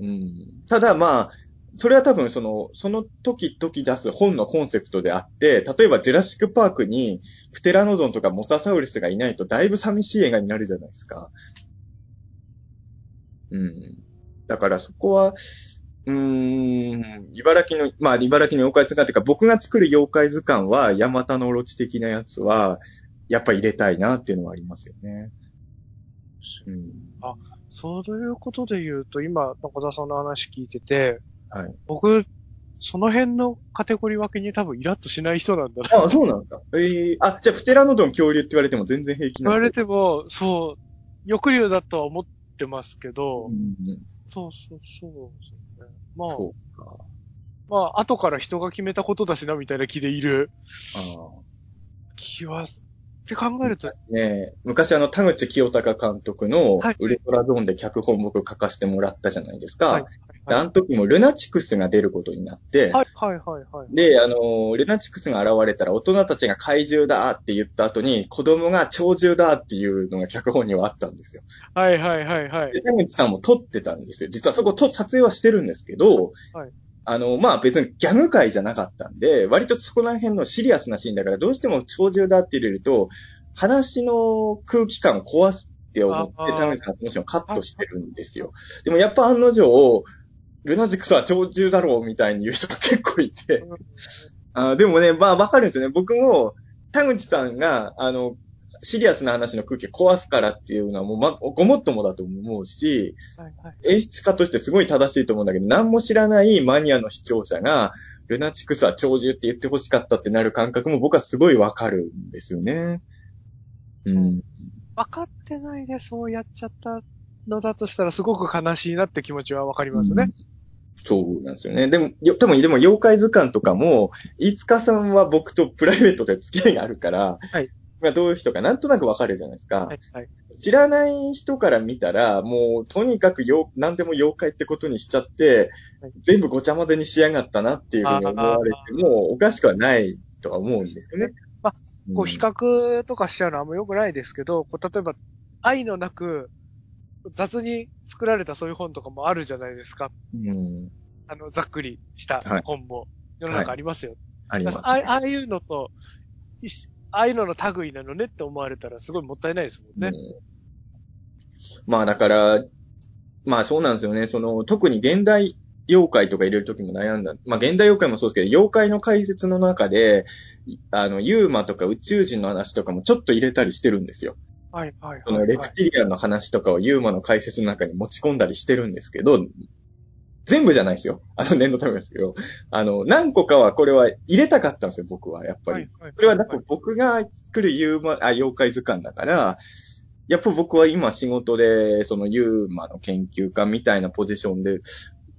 うん。ただまあ、それは多分その、その時々出す本のコンセプトであって、例えばジュラシックパークにプテラノドンとかモササウルスがいないとだいぶ寂しい映画になるじゃないですか。うん。だからそこは、うーん、茨城の、まあ茨城の妖怪図鑑っていうか僕が作る妖怪図鑑はヤマタノオロチ的なやつは、やっぱ入れたいなっていうのはありますよね。うん。そういうことで言うと、今、中田さんの話聞いてて、はい。僕、その辺のカテゴリー分けに多分イラッとしない人なんだな。あ、そうなんですか。ええあ、じゃあプテラノドン恐竜って言われても全然平気言われなんですても、そう、翼竜だとは思ってますけど、うんそうそうそうですよね。まあ、そうか。まあ、後から人が決めたことだしな、みたいな気でいるああ。気はす、って考えると、ねえ、昔あの、田口清隆監督のはいウルトラゾーンで脚本僕書かせてもらったじゃないですか。はいであの時もルナチクスが出ることになって、はい、はい、はい、はい。で、あの、ルナチクスが現れたら大人たちが怪獣だって言った後に子供が鳥獣だっていうのが脚本にはあったんですよ。はい、はい、はい、はいで、。田口さんも撮ってたんですよ。実はそこと撮影はしてるんですけど、はいあの、まあ別にギャグ界じゃなかったんで、割とそこら辺のシリアスなシーンだからどうしても鳥獣だって入れると、話の空気感を壊すって思って、田口さんはそのシーンをカットしてるんですよ。でもやっぱ案の定、ルナジクスは鳥獣だろうみたいに言う人が結構いて、あーでもね、まあわかるんですよね。僕も、田口さんが、あの、シリアスな話の空気を壊すからっていうのはもう、ま、ごもっともだと思うし、はい、はい。演出家としてすごい正しいと思うんだけど、何も知らないマニアの視聴者が、ルナチクスは鳥獣って言って欲しかったってなる感覚も僕はすごいわかるんですよね。うん。分かってないでそうやっちゃったのだとしたらすごく悲しいなって気持ちはわかりますね。そうなんですよね。でも、よ多分、でも、妖怪図鑑とかも、飯塚さんは僕とプライベートで付き合いがあるから、はい。まあ、どういう人かなんとなくわかるじゃないですか。はい、はい。知らない人から見たら、もう、とにかくよ、何でも妖怪ってことにしちゃってはい、全部ごちゃ混ぜにしやがったなっていうふうに思われても、おかしくはないとは思うんですよね。まあうんこう、比較とかしちゃうのはあんま良くないですけど、こう、例えば、愛のなく、雑に作られたそういう本とかもあるじゃないですか。うん。あの、ざっくりしたはい本も世の中ありますよ。あります、だからああああいうのと、ああいうのの類なのねって思われたらすごいもったいないですもんね。うんまあだから、まあそうなんですよね。その、特に現代妖怪とか入れるときも悩んだ。まあ現代妖怪もそうですけど、妖怪の解説の中で、いあの、ユーマとか宇宙人の話とかもちょっと入れたりしてるんですよ。はい、はい、そのはい。レプティリアンの話とかをユーマの解説の中に持ち込んだりしてるんですけど、全部じゃないですよ。あの念のためですけど、あの、何個かはこれは入れたかったんですよ、僕は、やっぱり。はい、はい。それはなんか僕が作るユーマ、あ、妖怪図鑑だから、やっぱ僕は今仕事で、そのユーマの研究家みたいなポジションで、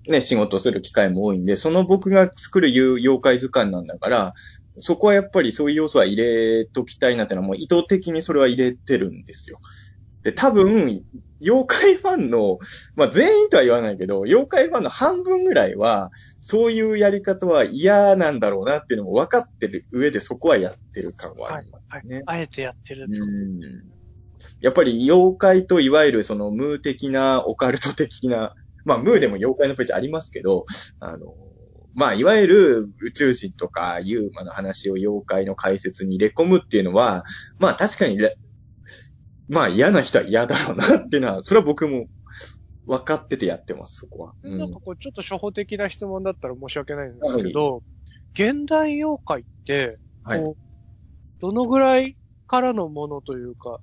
ね、仕事する機会も多いんで、その僕が作るゆ妖怪図鑑なんだから、そこはやっぱりそういう要素は入れときたいなっていうのはもう意図的にそれは入れてるんですよ。で、多分、妖怪ファンの、まあ全員とは言わないけど、妖怪ファンの半分ぐらいは、そういうやり方は嫌なんだろうなっていうのも分かってる上でそこはやってる感はありますはい。ね。あえてやってるってことうんやっぱり妖怪といわゆるそのムー的な、オカルト的な、まあムーでも妖怪のページありますけど、あの、まあ、いわゆる宇宙人とかユーマの話を妖怪の解説に入れ込むっていうのは、まあ確かに、まあ嫌な人は嫌だろうなっていうのは、それは僕も分かっててやってます、そこは。うん、なんかこう、ちょっと初歩的な質問だったら申し訳ないんですけど、現代妖怪って、はいどのぐらいからのものというか、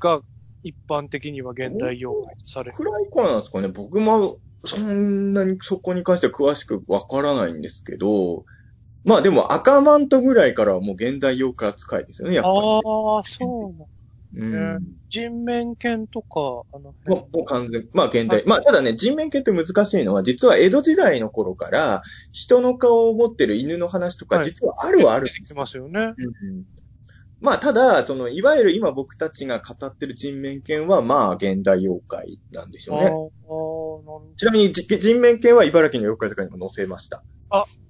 が一般的には現代妖怪とされてる？くらいからなんですかね。僕もそんなにそこに関しては詳しくわからないんですけど、まあでも赤マントぐらいからはもう現代妖怪扱いですよね、やっぱり。ああ、そうな。うん。人面犬とか、あのも辺。うもう完全、まあ現代。はいまあただね、人面犬って難しいのは、実は江戸時代の頃から、人の顔を持ってる犬の話とか、はい実はあるはあるんですますよね。うんまあ、ただ、その、いわゆる今僕たちが語ってる人面犬は、まあ、現代妖怪なんでしああ、ょうね。なるほちなみに、じ人面犬は茨城の妖怪図鑑にも載せました。ど。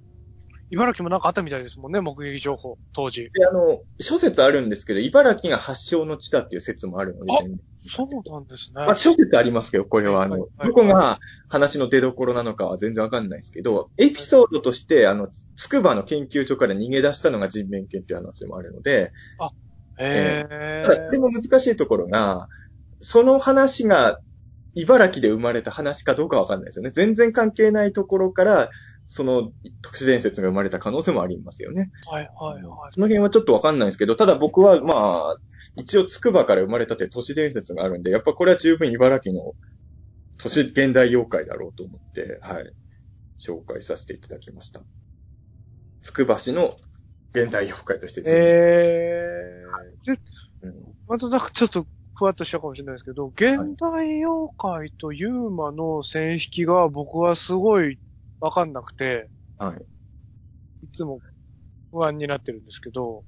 茨城もなんかあったみたいですもんね、目撃情報、当時。で、あの、諸説あるんですけど、茨城が発祥の地だっていう説もあるので、あそうなんですね。まあ、諸説ありますけど、これは、あの、はいはいはいどこが話の出所なのかは全然わかんないですけど、エピソードとして、あの、筑波の研究所から逃げ出したのが人面犬っていう話もあるので、へえ。ただ、でも難しいところが、その話が茨城で生まれた話かどうかわかんないですよね。全然関係ないところから、その都市伝説が生まれた可能性もありますよね。はいはいはい。その辺はちょっとわかんないですけど、ただ僕はまあ、一応筑波から生まれたって都市伝説があるんで、やっぱこれは十分茨城の都市現代妖怪だろうと思って、はい、紹介させていただきました。筑波市の現代妖怪としてですね、ええ。で、うんまたなんかちょっとふわっとしたかもしれないですけど、現代妖怪とユーマの線引きが僕はすごいわかんなくて、はい。いつも不安になってるんですけど、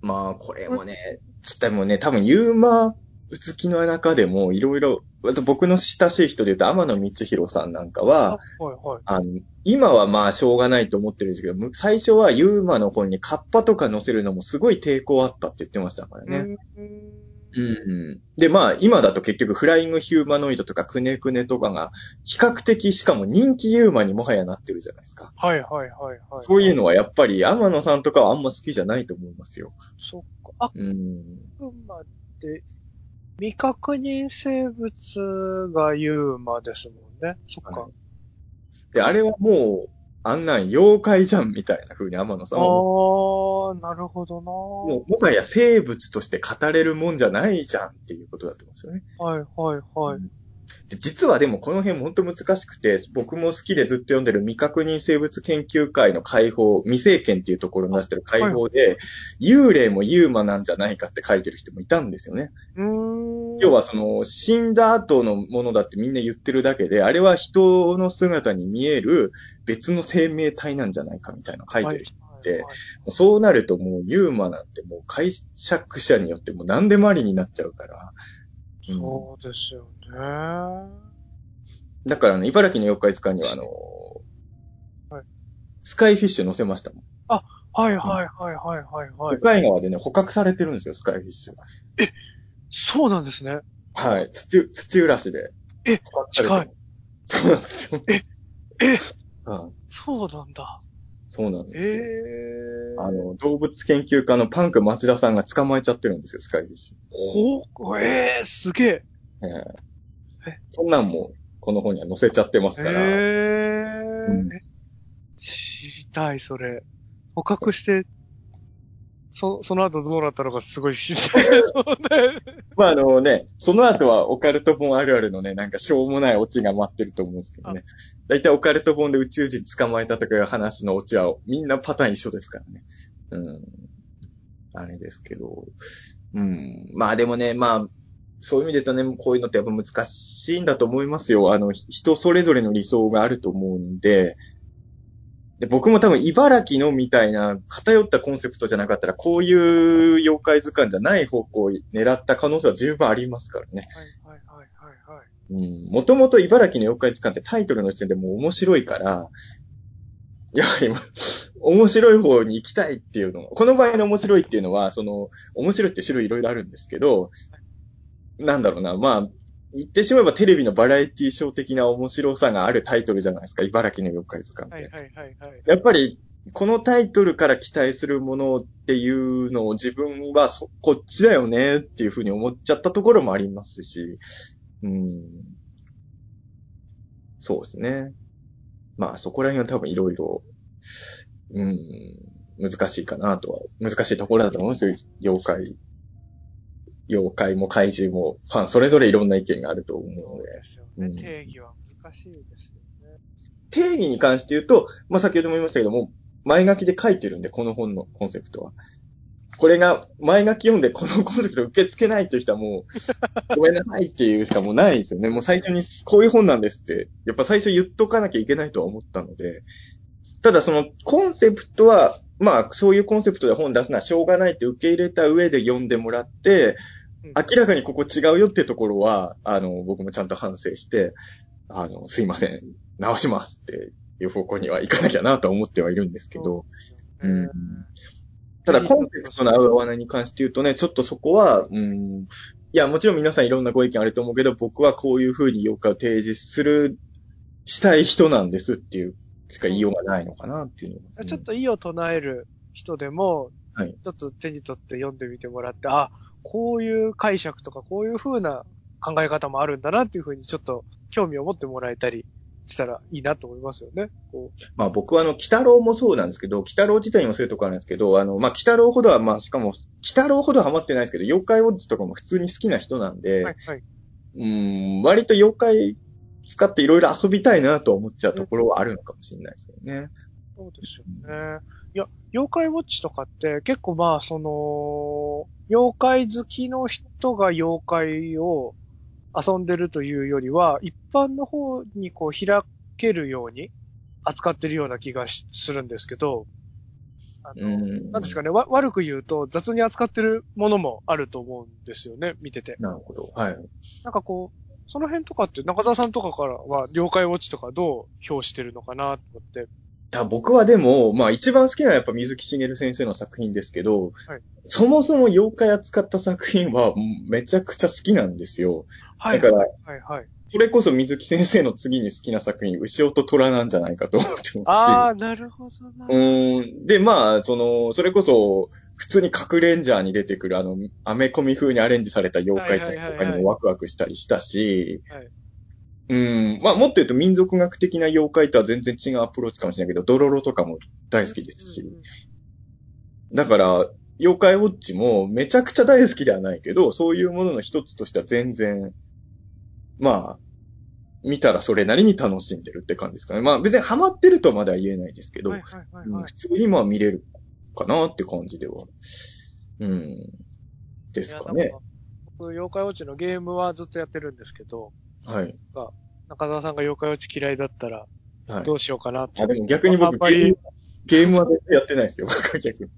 まあ、これもね、つってもね、多分ユーマ好きの中でもいろいろ、僕の親しい人で言うと天野光弘さんなんかは、はいはい。あの、今はまあしょうがないと思ってるんですけど、む最初はユーマの本にカッパとか載せるのもすごい抵抗あったって言ってましたからね。うん。で、まあ今だと結局フライングヒューマノイドとかクネクネとかが比較的しかも人気ユーマにもはやなってるじゃないですか。はいはいはいはい。そういうのはやっぱり天野さんとかはあんま好きじゃないと思いますよ。そっか。あ、うん。群馬って、未確認生物がユーマですもんね。そっか。はいで、あれはもう、あんなん妖怪じゃんみたいな風に天野さんはああ、なるほどなもう、もはや生物として語れるもんじゃないじゃんっていうことだと思うんですよね。はいはいはい。で実はでもこの辺本当難しくて、僕も好きでずっと読んでる未確認生物研究会の解放、未成権っていうところに出してる解放で、幽霊もユーマなんじゃないかって書いてる人もいたんですよね。うーん。要はその死んだ後のものだってみんな言ってるだけで、あれは人の姿に見える別の生命体なんじゃないかみたいなの書いてる人。てはいはいそうなるともうユーマなんてもう解釈者によってもう何でもありになっちゃうから。うんそうですよね。だからあの、茨城の妖怪図鑑にはあの、はいスカイフィッシュ載せましたもん。はいはいはいはいはいはい。向海川でね、捕獲されてるんですよ、スカイフィッシュ。そうなんですね。はい。土、土浦市で。え捕獲されてる。そうなんですよ。えはいそうなんだ。そうなんでえすよ。えあの、動物研究家のパンク町田さんが捕まえちゃってるんですよ、スカイフィッシほう、ええすげえ。ュ。えええそんなんも、この本には載せちゃってますえから。えうんえ知りたい、それ。捕獲して、そ、その後どうなったのかすごい知りたい。まああのね、その後はオカルト本あるあるのね、なんかしょうもないオチが待ってると思うんですけどね。だいたいオカルト本で宇宙人捕まえたとかいう話のオチはみんなパターン一緒ですからね。うん。あれですけど。うん。まあでもね、まあ、そういう意味で言うとね、こういうのってやっぱ難しいんだと思いますよ。あの、人それぞれの理想があると思うんで、で僕も多分茨城のみたいな偏ったコンセプトじゃなかったら、こういう妖怪図鑑じゃない方向を狙った可能性は十分ありますからね。はいはいはいはいはい。うん。もともと茨城の妖怪図鑑ってタイトルの時点でもう面白いから、やはり、面白い方に行きたいっていうのこの場合の面白いっていうのは、その、面白いって種類いろいろあるんですけど、なんだろうな、まあ、言ってしまえばテレビのバラエティショー的な面白さがあるタイトルじゃないですか。茨城の妖怪図鑑って。はいはいはいはい。やっぱり、このタイトルから期待するものっていうのを自分はそ、こっちだよねっていうふうに思っちゃったところもありますし、うん。そうですね。まあそこら辺は多分いろいろ、うん、難しいかなとは、難しいところだと思うんですよ。妖怪。妖怪も怪獣も、ファンそれぞれいろんな意見があると思うのそうで。ですよね。うん定義は難しいですよね。定義に関して言うと、まあ、先ほども言いましたけども、前書きで書いてるんで、この本のコンセプトは。これが、前書き読んでこのコンセプト受け付けないという人はもう、ごめんなさいっていうしかもうないですよね。もう最初にこういう本なんですって、やっぱ最初言っとかなきゃいけないとは思ったので、ただそのコンセプトは、まあそういうコンセプトで本出すのはしょうがないって受け入れた上で読んでもらって、うん。明らかにここ違うよってところは、あの、僕もちゃんと反省して、あの、すいません、直しますっていう方向には行かなきゃなとは思ってはいるんですけど、そうですよねただコンセプトの合う合わないに関して言うとね、ちょっとそこは、うん、いや、もちろん皆さんいろんなご意見あると思うけど、僕はこういうふうに妖怪を提示する、したい人なんですっていうしか言いようがないのかなっていうのはちょっと意を唱える人でも、はいちょっと手に取って読んでみてもらって、あ、こういう解釈とか、こういう風な考え方もあるんだなっていう風にちょっと興味を持ってもらえたりしたらいいなと思いますよね。こまあ僕はあの、北郎もそうなんですけど、北郎自体にもそういうとこあるんですけど、あの、まあ北郎ほどは、まあしかも、北郎ほどはハマってないですけど、妖怪ウォッチとかも普通に好きな人なんう。で、はい、はい。うん、割と妖怪使っていろいろ遊びたいなと思っちゃうところはあるのかもしれないですけどね。そうですよね。いや、妖怪ウォッチとかって結構まあ、その、妖怪好きの人が妖怪を遊んでるというよりは、一般の方にこう開けるように扱ってるような気がしするんですけど、あの、うん。なんですかね、わ、悪く言うと雑に扱ってるものもあると思うんですよね、見てて。なるほど。はい。なんかこう、その辺とかって中澤さんとかからは妖怪ウォッチとかどう評してるのかなと思って。だ僕はでも、まあ一番好きなのはやっぱ水木しげる先生の作品ですけど、はいそもそも妖怪扱った作品はめちゃくちゃ好きなんですよ。はい、だからはい、はい、はい。それこそ水木先生の次に好きな作品、牛尾と虎なんじゃないかと思ってますし。ああ、なるほどな。うーん。で、まあ、その、それこそ、普通に核レンジャーに出てくるあの、アメコミ風にアレンジされた妖怪展とかにもワクワクしたりしたし、はいうん。まあ、もっと言うと民族学的な妖怪とは全然違うアプローチかもしれないけど、ドロロとかも大好きですし。うんうんだから、妖怪ウォッチもめちゃくちゃ大好きではないけど、そういうものの一つとしては全然、まあ、見たらそれなりに楽しんでるって感じですかね。まあ別にハマってるとはまだ言えないですけど、はいはいはいはいうん普。通にまあ見れるかなって感じでは。うん。ですかねか僕、妖怪ウォッチのゲームはずっとやってるんですけど、はい。中澤さんが妖怪ウォッチ嫌いだったら、はい。どうしようかなって。あ、でも逆に僕あんまり、ゲームは絶対やってないですよ。逆に。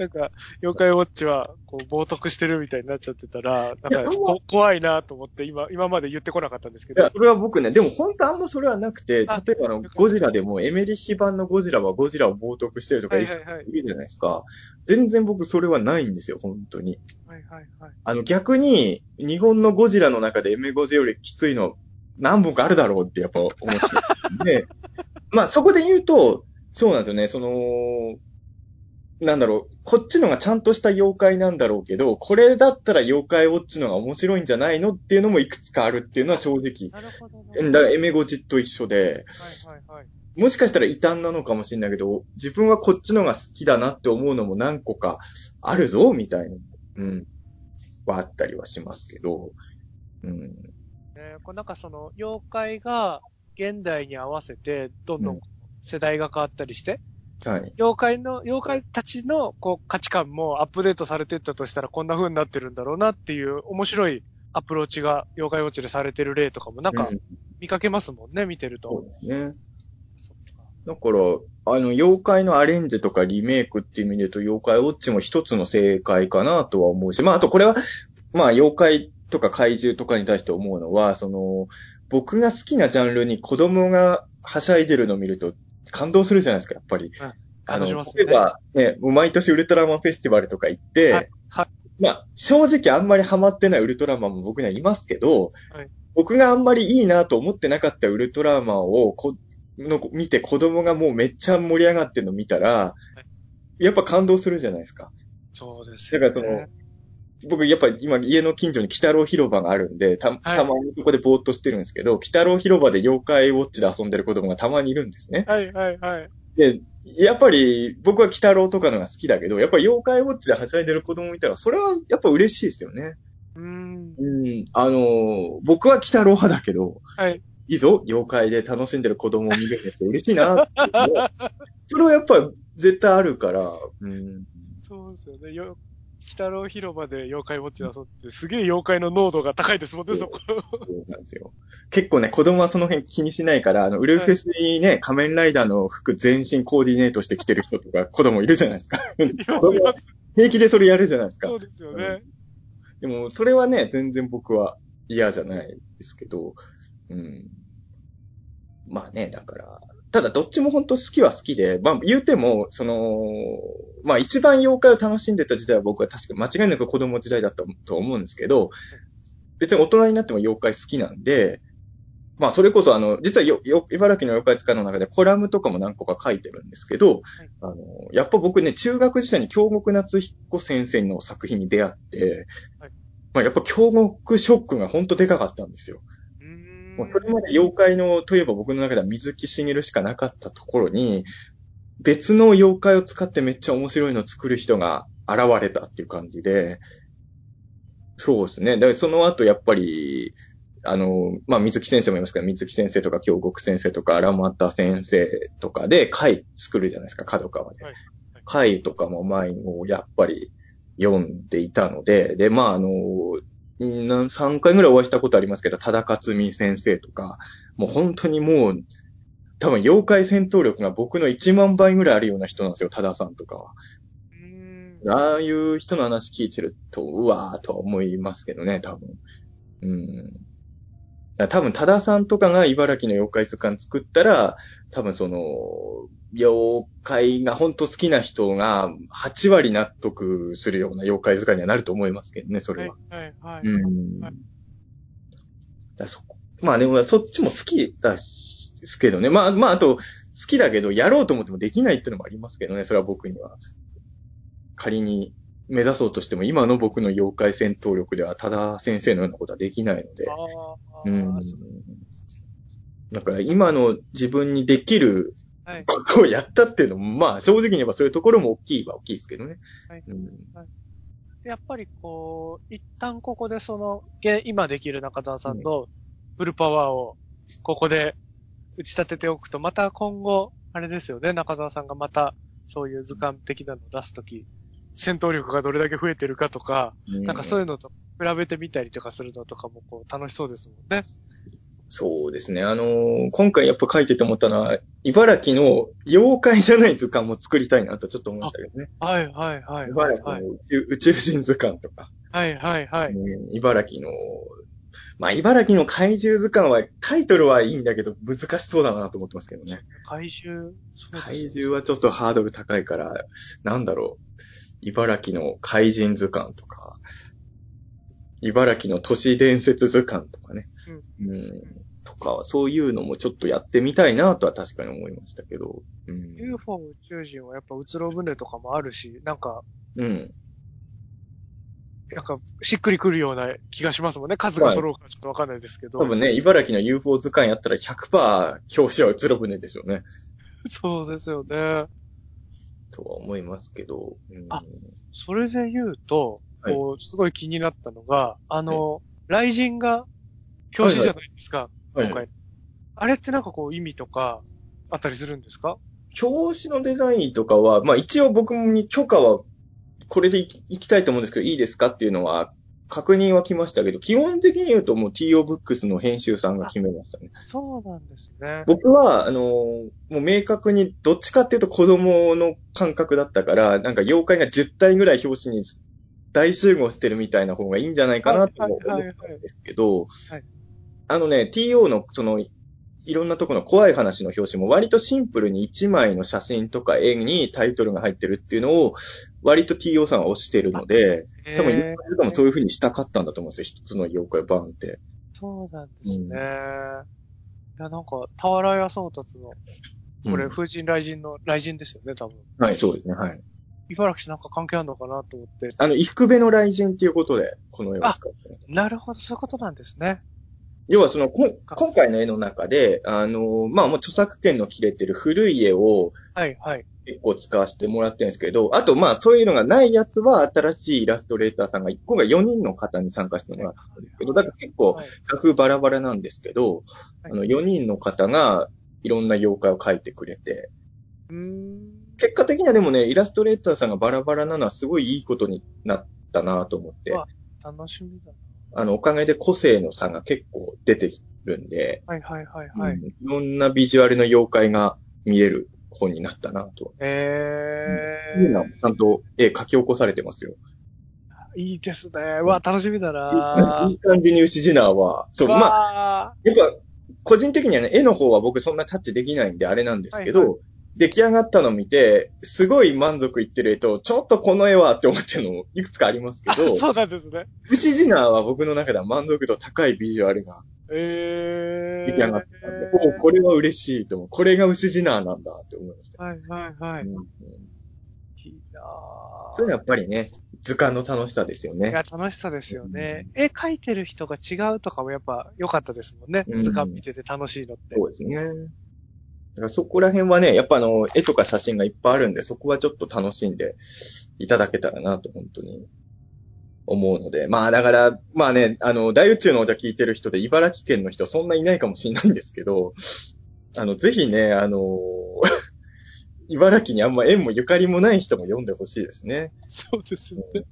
なんか、妖怪ウォッチは、こう、冒涜してるみたいになっちゃってたら、なんかこ、怖いなと思って、今、今まで言ってこなかったんですけどいや、、それは僕ね、でも本当あんまそれはなくて、例えあばあの、ゴジラでもエメリッヒ版のゴジラはゴジラを冒涜してるとか言う人はいるじゃないですか。全然僕それはないんですよ、本当に。はいはいはい。あの、逆に、日本のゴジラの中でエメゴジよりきついの何本かあるだろうってやっぱ思って で、まあそこで言うと、そうなんですよね、その、なんだろう、こっちのがちゃんとした妖怪なんだろうけど、これだったら妖怪ウォッチのが面白いんじゃないのっていうのもいくつかあるっていうのは正直。なるほどな。うんだからエメゴジと一緒で、はいはいはい。もしかしたら異端なのかもしれないけど、自分はこっちのが好きだなって思うのも何個かあるぞ、みたいな、うん、はあったりはしますけど、うん、ね、これなんかその、妖怪が現代に合わせて、どんどうんん世代が変わったりして、はい。妖怪の、妖怪たちのこう価値観もアップデートされていったとしたらこんな風になってるんだろうなっていう面白いアプローチが妖怪ウォッチでされてる例とかもなんかうん見かけますもんね、見てるそうと。ですね。だから、あの、妖怪のアレンジとかリメイクっていう意味で言うと、妖怪ウォッチも一つの正解かなとは思うし、まあ、あとこれは、まあ、妖怪とか怪獣とかに対して思うのは、その、僕が好きなジャンルに子供がはしゃいでるのを見ると感動するじゃないですか、やっぱり。うんあの、ね例えば、ね、もう毎年ウルトラマンフェスティバルとか行って、はい。はい。まあ、正直あんまりハマってないウルトラマンも僕にはいますけど、はい僕があんまりいいなと思ってなかったウルトラマンをこの見て子供がもうめっちゃ盛り上がってるの見たら、やっぱ感動するじゃないですか。そうですだからその、僕やっぱ今家の近所に北郎広場があるんで、た、はいたまにそこでぼーっとしてるんですけど、北郎広場で妖怪ウォッチで遊んでる子供がたまにいるんですね。はいはいはい。で、やっぱり僕は北郎とかのが好きだけど、やっぱり妖怪ウォッチではしゃいでる子供見たら、それはやっぱ嬉しいですよね。うーん。うん。あのー僕は北郎派だけど、はい。いいぞ、妖怪で楽しんでる子供を見れるって嬉しいなって。それはやっぱ絶対あるから、うん。そうですよね。よ、北郎広場で妖怪ウォッチで遊んで、すげえ妖怪の濃度が高いですもんね、そこ。そうなんですよ。結構ね、子供はその辺気にしないから、あの、ウルフェスにね、仮面ライダーの服全身コーディネートしてきてる人とか 子供いるじゃないですか。平気でそれやるじゃないですかそ。うですよね。でも、それはね、全然僕は嫌じゃないですけど、うん。まあね、だから、ただどっちも本当好きは好きで、まあ言うても、その、まあ一番妖怪を楽しんでた時代は僕は確か間違いなく子供時代だったと思うんですけど、別に大人になっても妖怪好きなんで、まあそれこそあの、実はよ、よ、茨城の妖怪使いの中でコラムとかも何個か書いてるんですけど、あの、やっぱ僕ね、中学時代に京極夏彦先生の作品に出会って、はいまあやっぱ京極ショックが本当でかかったんですよ。もうそれまで妖怪の、といえば僕の中では水木しげるしかなかったところに、別の妖怪を使ってめっちゃ面白いのを作る人が現れたっていう感じで、そうですね。だからその後やっぱり、あの、まあ、水木先生もいますけど、水木先生とか京極先生とか荒俣先生とかで回作るじゃないですか、角川ではい。回とかも前にもやっぱり読んでいたので、で、まあ、あの、な3回ぐらいお会いしたことありますけど、多田克美先生とか、もう本当にもう、多分妖怪戦闘力が僕の1万倍ぐらいあるような人なんですよ、多田さんとかは。うーんああいう人の話聞いてると、うわーとは思いますけどね、多分。うん。多分、多田さんとかが茨城の妖怪図鑑作ったら、多分その、妖怪が本当好きな人が8割納得するような妖怪図鑑にはなると思いますけどね、それは。はいはいはい。うん。はいだそこまあでも、そっちも好きだしですけどね。まあ、まあ、あと、好きだけど、やろうと思ってもできないっていうのもありますけどね、それは僕には。仮に目指そうとしても、今の僕の妖怪戦闘力では、ただ先生のようなことはできないので。うん。だから、今の自分にできるはい。ことをやったっていうのも、まあ、正直に言えばそういうところも大きいは大きいですけどね。はいうん。でやっぱりこう、一旦ここでその、げ今できる中澤さんのフルパワーを、ここで打ち立てておくと、また今後、あれですよね、中澤さんがまた、そういう図鑑的なのを出すとき、戦闘力がどれだけ増えてるかとか、なんかそういうのと比べてみたりとかするのとかもこう楽しそうですもんね。そうですね。あのー今回やっぱ書いてて思ったのは、茨城の妖怪じゃない図鑑も作りたいなとちょっと思ったけどね。はいはいはいはい茨城はい。の宇宙,、宇宙人図鑑とか、はいはいはい。うん茨城の、まあ茨城の怪獣図鑑はタイトルはいいんだけど難しそうだなと思ってますけどね。怪獣、そうです怪獣はちょっとハードル高いから、なんだろう。茨城の怪人図鑑とか、茨城の都市伝説図鑑とかね。うん。とか、そういうのもちょっとやってみたいなとは確かに思いましたけど。うん。UFO 宇宙人はやっぱうつろ船とかもあるし、なんか、うん。なんか、しっくりくるような気がしますもんね。数が揃うかちょっとわかんないですけど。多分ね、茨城の UFO 図鑑やったら100%表紙はうつろ船でしょうね。そうですよね。とは思いますけど。うん、あそれで言うと、はい。こう、すごい気になったのが、あの、雷神が表紙じゃないですか、はい今回。あれってなんかこう意味とかあったりするんですか？表紙のデザインとかは、まあ一応僕に許可は、これで行き行きたいと思うんですけど、いいですかっていうのは、確認は来ましたけど、基本的に言うともう TO ブックスの編集さんが決めましたね。そうなんですね。僕は、あのーもう明確にどっちかっていうと子供の感覚だったから、なんか妖怪が10体ぐらい表紙に大集合してるみたいな方がいいんじゃないかなと思ったんですけどはい、あのね、TO のその、いろんなところの怖い話の表紙も割とシンプルに1枚の写真とか絵にタイトルが入ってるっていうのを割と TO さんは推してるので、多分妖怪とかもそういう風にしたかったんだと思うんですよ。一つの妖怪バーンって。そうなんですね。いや、なんか、俵屋宗達の、これ、うん風神雷神の雷神ですよね、多分。はい、そうですね、はい。茨城市なんか関係あるのかなと思って。あの、伊福部の雷神っていうことで、この絵を使って。なるほど、そういうことなんですね。要はその、こん今回の絵の中で、あの、まあもう著作権の切れてる古い絵をはい、はい。結構使わせてもらってるんですけど、あとまあそういうのがないやつは新しいイラストレーターさんが、今回4人の方に参加してもらったんですけど、だから結構はい。画風バラバラなんですけど、はい。あの4人の方がいろんな妖怪を描いてくれて。結果的にはでもね、イラストレーターさんがバラバラなのはすごいいいことになったなと思って。わ、楽しみだあの、おかげで個性の差が結構出てるんで、な。はい、はい、はい、はい。うんいろんなビジュアルの妖怪が見える本になったなと。えいいなー。ちゃんと絵描き起こされてますよ。いいですね。うわ、楽しみだないい感じに牛ジナーは、そう、まあ、あ。やっぱ、個人的にはね、絵の方は僕そんなタッチできないんであれなんですけど、はいは出来上がったのを見て、すごい満足いってる絵と、ちょっとこの絵はって思ってるのもいくつかありますけあど、そうなんですね。牛ジナーは僕の中では満足度高いビジュアルがえー。出来上がったんで、おこれは嬉しいと思う。これが牛ジナーなんだって思いました。はい、はい、はい。うんいいなぁそういうのはやっぱりね、図鑑の楽しさですよね。いや、楽しさですよね。絵描いてる人が違うとかもやっぱ良かったですもんね。うん図鑑見てて楽しいのって。そうですね。だからそこら辺はね、やっぱあの、絵とか写真がいっぱいあるんで、そこはちょっと楽しんでいただけたらなと、本当に思うので。まあだから、まあね、あの、大宇宙のお茶聞いてる人で茨城県の人そんないないかもしれないんですけど、あの、ぜひね、あの、茨城にあんま縁もゆかりもない人も読んでほしいですね。そうですよね。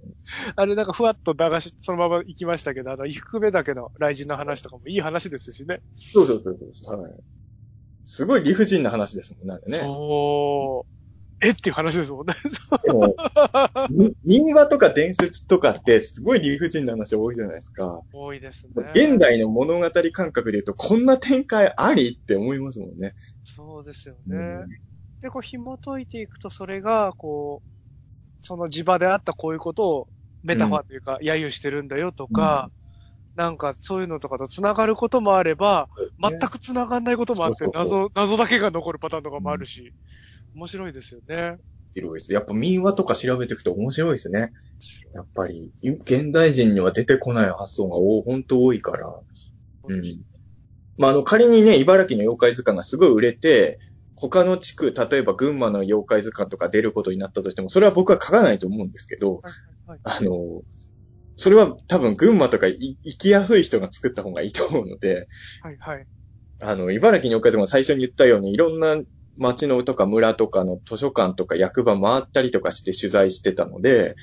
あれなんかふわっと流し、そのまま行きましたけど、あの、伊福部岳の雷神の話とかもいい話ですしね。そうそうそうそう。はい。すごい理不尽な話ですもんね、あれね。そう。えっていう話ですもんね。でも、み民話とか伝説とかってすごい理不尽な話多いじゃないですか。多いですね。現代の物語感覚で言うと、こんな展開ありって思いますもんね。そうですよね。で、こう紐解いていくと、それが、こう、その地場であったこういうことをメタファーというか、揶揄してるんだよとか、なんかそういうのとかと繋がることもあれば、全く繋がんないこともあって謎、謎だけが残るパターンとかもあるし、面白いですよね。広いです。やっぱ民話とか調べていくと面白いですね。やっぱり、現代人には出てこない発想がお本当多いから。うん。まあ、あの、仮にね、茨城の妖怪図鑑がすごい売れて、他の地区、例えば群馬の妖怪図鑑とか出ることになったとしても、それは僕は書かないと思うんですけど、はいはいあの、それは多分群馬とかい行きやすい人が作った方がいいと思うので、はいはい。あの、茨城におかずも最初に言ったように、いろんな町のとか村とかの図書館とか役場回ったりとかして取材してたので、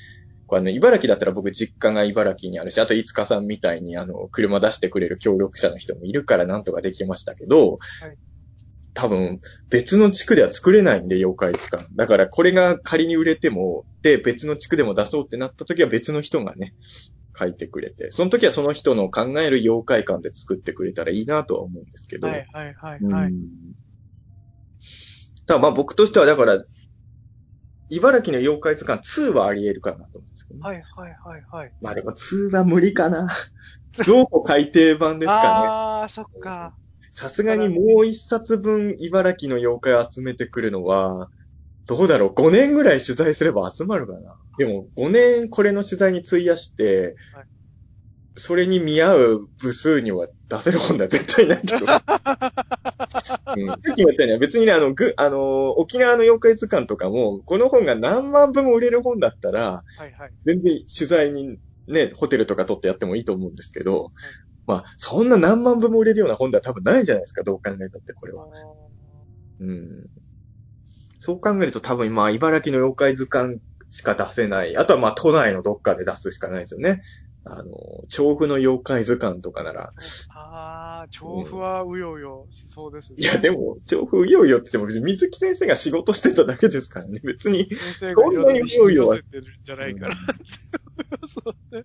これあの、茨城だったら僕実家が茨城にあるし、あと、いつかさんみたいにあの、車出してくれる協力者の人もいるからなんとかできましたけど、はい多分、別の地区では作れないんで、妖怪図鑑。だから、これが仮に売れても、で、別の地区でも出そうってなった時は別の人がね、書いてくれて、その時はその人の考える妖怪観で作ってくれたらいいなとは思うんですけど。はいはいはいはい。うんただまあ僕としてはだから、茨城の妖怪図鑑2はあり得るかなと思うんですけど、ねはいはいはいはい。まあでも2は無理かな。増庫改訂版ですかね。あー、そっか。さすがにもう一冊分茨城の妖怪を集めてくるのは、どうだろう ?5 年ぐらい取材すれば集まるかな？でも5年これの取材に費やして、はいそれに見合う部数には出せる本では絶対ないと思う。うん、さっきも言ったように、別にね、あの、ぐ、あの、沖縄の妖怪図鑑とかも、この本が何万部も売れる本だったら、はいはい。全然取材にね、ホテルとか取ってやってもいいと思うんですけど、まあ、そんな何万部も売れるような本では多分ないじゃないですか、どう考えたってこれは。うん。そう考えると多分今、茨城の妖怪図鑑しか出せない。あとはまあ、都内のどっかで出すしかないですよね。あの、調布の妖怪図鑑とかなら。あー、調布はうようよしそうですね。いや、でも、調布いよいよって言っても、水木先生が仕事してただけですからね。別に。先生がいろいろ引き寄せてるんじゃないかな。そうね。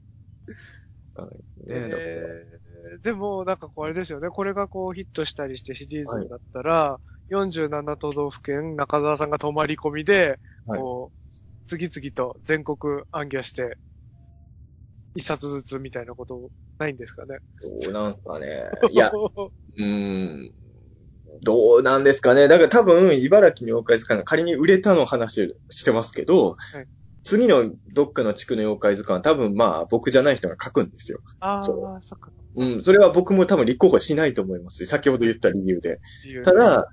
ね、だからえーでも、なんかこうあれですよね。これがこうヒットしたりしてシリーズになったら、47都道府県中澤さんが泊まり込みで、はいこう、次々と全国暗記して、一冊ずつみたいなことをないんですかね。どうなんすかね。いや、うーん。どうなんですかね。だから多分、茨城の妖怪図鑑が仮に売れたの話してますけど、はい次のどっかの地区の妖怪図鑑は多分まあ僕じゃない人が書くんですよ。ああ、そそっか。うん。それは僕も多分立候補しないと思いますし、先ほど言った理由で。た、だ、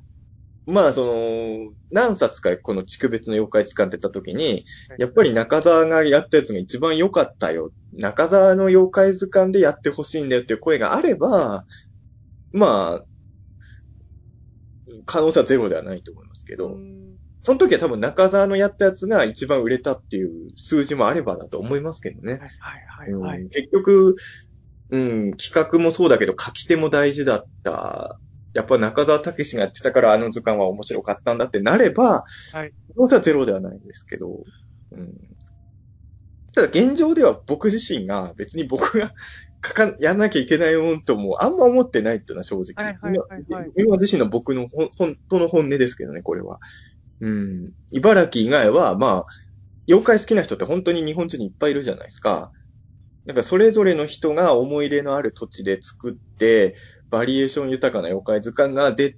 まあその、何冊かこの地区別の妖怪図鑑って言った時に、やっぱり中澤がやったやつが一番良かったよ。中澤の妖怪図鑑でやってほしいんだよっていう声があれば、まあ、可能性はゼロではないと思いますけど、うんその時は多分中澤のやったやつが一番売れたっていう数字もあればだと思いますけどね。はいはいはい、結局、うん、企画もそうだけど書き手も大事だった。やっぱ中澤武史がやってたからあの図鑑は面白かったんだってなれば、はい可能性はゼロではないんですけど、うん。ただ現状では僕自身が別に僕が書か、やんなきゃいけないもんともあんま思ってないっていうのは正直。はいはいはいはい今今自身の僕の本当の本音ですけどね、これは。うん。茨城以外は、まあ、妖怪好きな人って本当に日本中にいっぱいいるじゃないですか。なんかそれぞれの人が思い入れのある土地で作って、バリエーション豊かな妖怪図鑑が出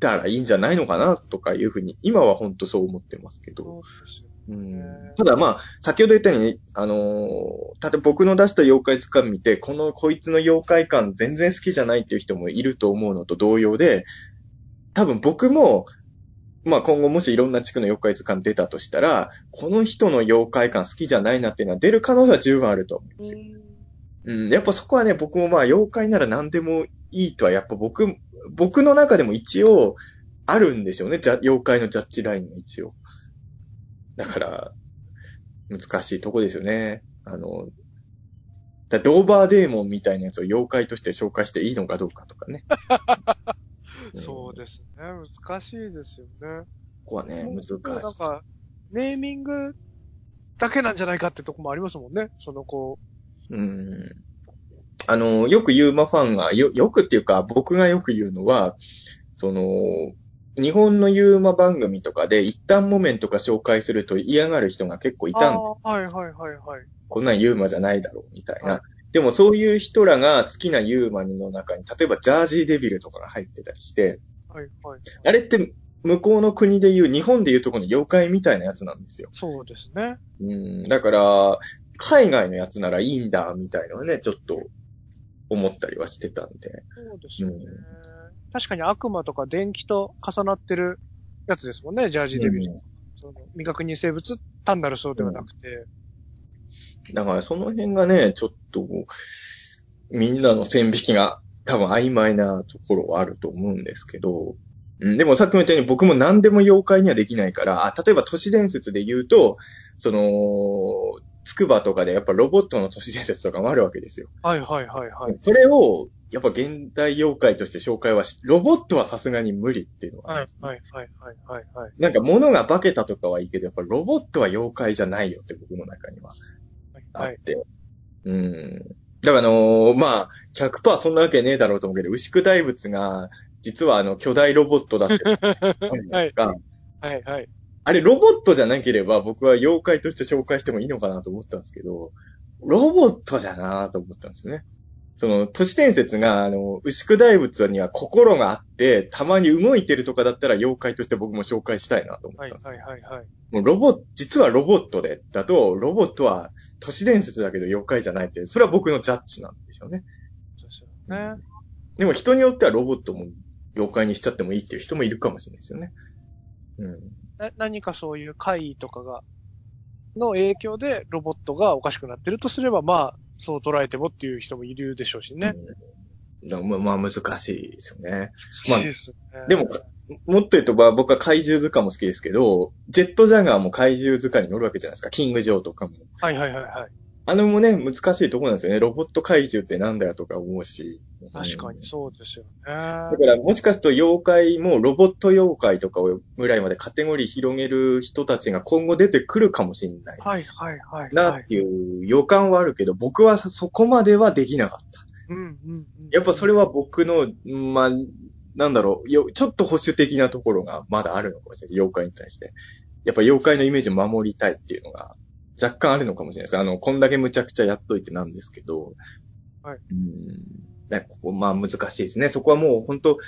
たらいいんじゃないのかなとかいうふうに、今は本当そう思ってますけど。そうんねただまあ、先ほど言ったように、あのー、ただ僕の出した妖怪図鑑見て、このこいつの妖怪感全然好きじゃないっていう人もいると思うのと同様で、多分僕も、まあ今後もしいろんな地区の妖怪図鑑出たとしたら、この人の妖怪感好きじゃないなっていうのは出る可能性は十分あると思うんですよ。うん、やっぱそこはね、僕もまあ妖怪なら何でもいいとは、やっぱ僕、僕の中でも一応あるんですよね。じゃ妖怪のジャッジラインが一応。だから、難しいとこですよね。あの、だドーバーデーモンみたいなやつを妖怪として紹介していいのかどうかとかね。そうですね。難しいですよね。ここはね、難しい。なんか、ネーミングだけなんじゃないかってとこもありますもんね。そのこうん。あの、よくユーマファンが、よ、よくっていうか、僕がよく言うのは、その、日本のユーマ番組とかで一旦モメントか紹介すると嫌がる人が結構いうたんああはいはいはいはい。こんなんユーマじゃないだろう、みたいな。はいでもそういう人らが好きなユーマの中に、例えばジャージーデビルとかが入ってたりして、はいはい。あれって向こうの国で言う、日本で言うところの妖怪みたいなやつなんですよ。そうですね。うん、だから、海外のやつならいいんだ、みたいなのね、ちょっと思ったりはしてたんで。そうですよね。う確かに悪魔とか電気と重なってるやつですもんね、ジャージデビル。その未確認生物単なるそうではなくて。だからその辺がね、ちょっと、みんなの線引きが多分曖昧なところはあると思うんですけど、うん、でもさっきも言ったように僕も何でも妖怪にはできないから、あ例えば都市伝説で言うと、その、つくばとかでやっぱロボットの都市伝説とかもあるわけですよ。はいはいはいはい。それを、やっぱ現代妖怪として紹介はし、ロボットはさすがに無理っていうのは、はいはいはいはいはいはい。なんか物が化けたとかはいいけど、やっぱロボットは妖怪じゃないよって僕の中にはあはい。って。うん。だからあのーまあ、100%そんなわけねえだろうと思うけど、牛久大仏が、実はあの、巨大ロボットだって。はいがはいはい。あれ、ロボットじゃなければ僕は妖怪として紹介してもいいのかなと思ったんですけど、ロボットじゃなと思ったんですよね。その、都市伝説が、あの、牛久大仏には心があって、たまに動いてるとかだったら妖怪として僕も紹介したいなと思った。はいはいはいはい。もうロボ、実はロボットで、だと、ロボットは都市伝説だけど妖怪じゃないって、それは僕のジャッジなんでしょうね。そうですよね。でも人によってはロボットも妖怪にしちゃってもいいっていう人もいるかもしれないですよね。うん。な何かそういう怪異とかが、の影響でロボットがおかしくなってるとすれば、まあ、そう捉えてもっていう人もいるでしょうしね。うん。まあまあ難しいですよね。まあ難しいでね。でも、もっと言うと、まあ僕は怪獣図鑑も好きですけど、ジェットジャガーも怪獣図鑑に乗るわけじゃないですか。キングジョーとかも。はいはいはいはい。あのもね、難しいところなんですよね。ロボット怪獣ってなんだよとか思うし。確かにそうですよね。だから、もしかすると妖怪もロボット妖怪とかをぐらいまでカテゴリー広げる人たちが今後出てくるかもしれないはいはいはい。なっていう予感はあるけど、僕はそこまではできなかった。うんうんうん。やっぱそれは僕の、まあ、なんだろう、よちょっと保守的なところがまだあるのかもしれない。妖怪に対して。やっぱ妖怪のイメージを守りたいっていうのが若干あるのかもしれないです。あの、こんだけ無茶苦茶やっといてなんですけど、はいうん。だからここ、まあ難しいですね。そこはもう本当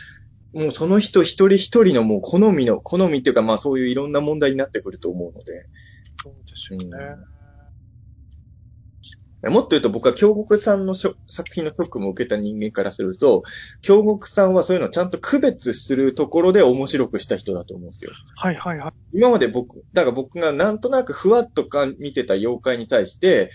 もうその人一人一人のもう好みの、好みっていうかまあそういういろんな問題になってくると思うので。そうですよね。もっと言うと僕は京極さんの作品のショックも受けた人間からすると、京極さんはそういうのをちゃんと区別するところで面白くした人だと思うんですよ。はいはいはい。今まで僕、だから僕がなんとなくふわっとか見てた妖怪に対して、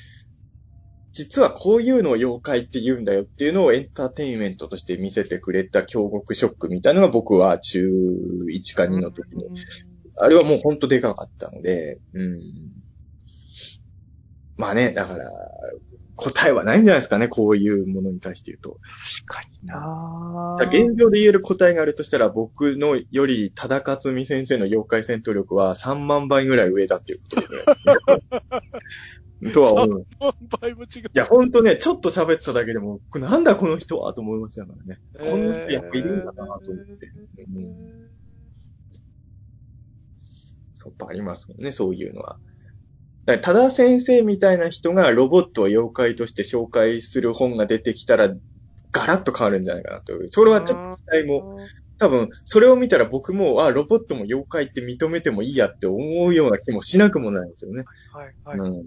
実はこういうのを妖怪って言うんだよっていうのをエンターテインメントとして見せてくれた京極ショックみたいなのが僕は中1か2の時に、あれはもうほんとでかかったので、うん。まあね、だから、答えはないんじゃないですかね、こういうものに対して言うと。確かにな現状で言える答えがあるとしたら、僕のより、多田克美先生の妖怪戦闘力は3万倍ぐらい上だっていうことで。とは思う。い倍も違う。や、ほんとね、ちょっと喋っただけでも、なんだこの人はと思いましたからね。こんな人やっぱいるんだなと思って。うんそう、やっぱありますもんね、そういうのは。だから、多田先生みたいな人がロボットを妖怪として紹介する本が出てきたら、ガラッと変わるんじゃないかなという。それはちょっと期待も、多分、それを見たら僕も、あ、ロボットも妖怪って認めてもいいやって思うような気もしなくもないんですよね。はいはい。うん。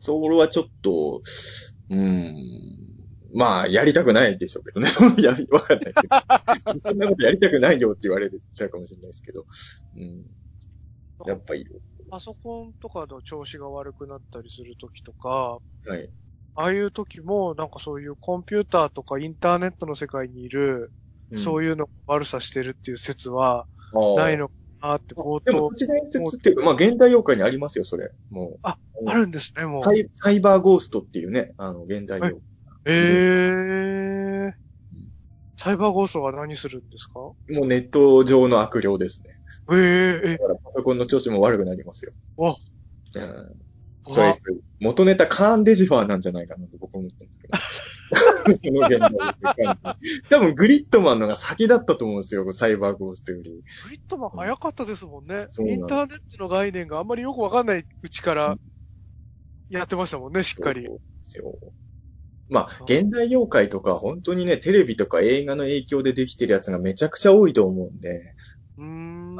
それはちょっと、うん。まあ、やりたくないでしょうけどね。そのやり、わかんないけど。そんなことやりたくないよって言われちゃうかもしれないですけど。うん。やっぱり、パソコンとかの調子が悪くなったりするときとか、はい。ああいう時も、なんかそういうコンピューターとかインターネットの世界にいる、そういいうのを悪さしてるっていう説は、うん、ないのかなって冒でも、頭都、市伝説っていうか、まあ、現代妖怪にありますよ、それ。もあう。あるんですね、もう。サイサイバーゴーストっていうね、あの、現代妖ええー。サイバーゴーストは何するんですか？怪。もうネット上の悪霊ですね。えええだからパソコンの調子も悪くなりますよ。わうん。それ、元ネタカーン・デジファーなんじゃないかなと僕は思ってるんですけど。多分グリッドマンのが先だったと思うんですよ、サイバーゴーストより。フリットマン早かったですもんね。そうなんインターネットの概念があんまりよくわかんないうちからやってましたもんね、しっかりそう。ですよ。まあ、現代妖怪とか本当にね、テレビとか映画の影響でできてるやつがめちゃくちゃ多いと思うんで、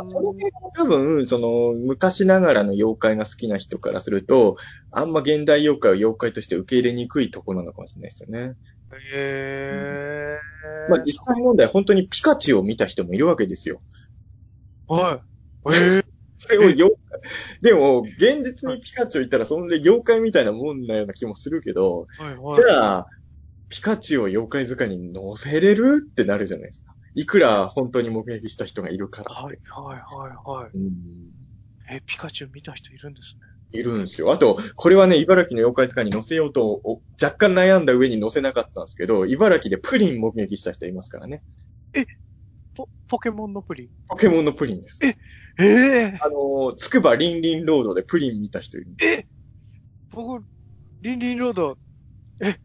その辺も多分、その、昔ながらの妖怪が好きな人からすると、あんま現代妖怪を妖怪として受け入れにくいところなのかもしれないですよね。ええー。まあ、実際問題、本当にピカチュウを見た人もいるわけですよ。はい。ええそれを妖怪、でも、現実にピカチュウいたら、そんで妖怪みたいなもんなような気もするけど、はいはい。じゃあ、ピカチュウを妖怪図鑑に載せれる？ってなるじゃないですか。いくら本当に目撃した人がいるから。はいはいはいはい。うんえ、ピカチュウ見た人いるんですね。いるんですよ。あと、これはね、茨城の妖怪図鑑に載せようと、お若干悩んだ上に載せなかったんですけど、茨城でプリン目撃した人いますからね。ポ、ポケモンのプリン？ポケモンのプリンです。ええあの、つくばリンリンロードでプリン見た人いる。え僕、リンリンロード、え、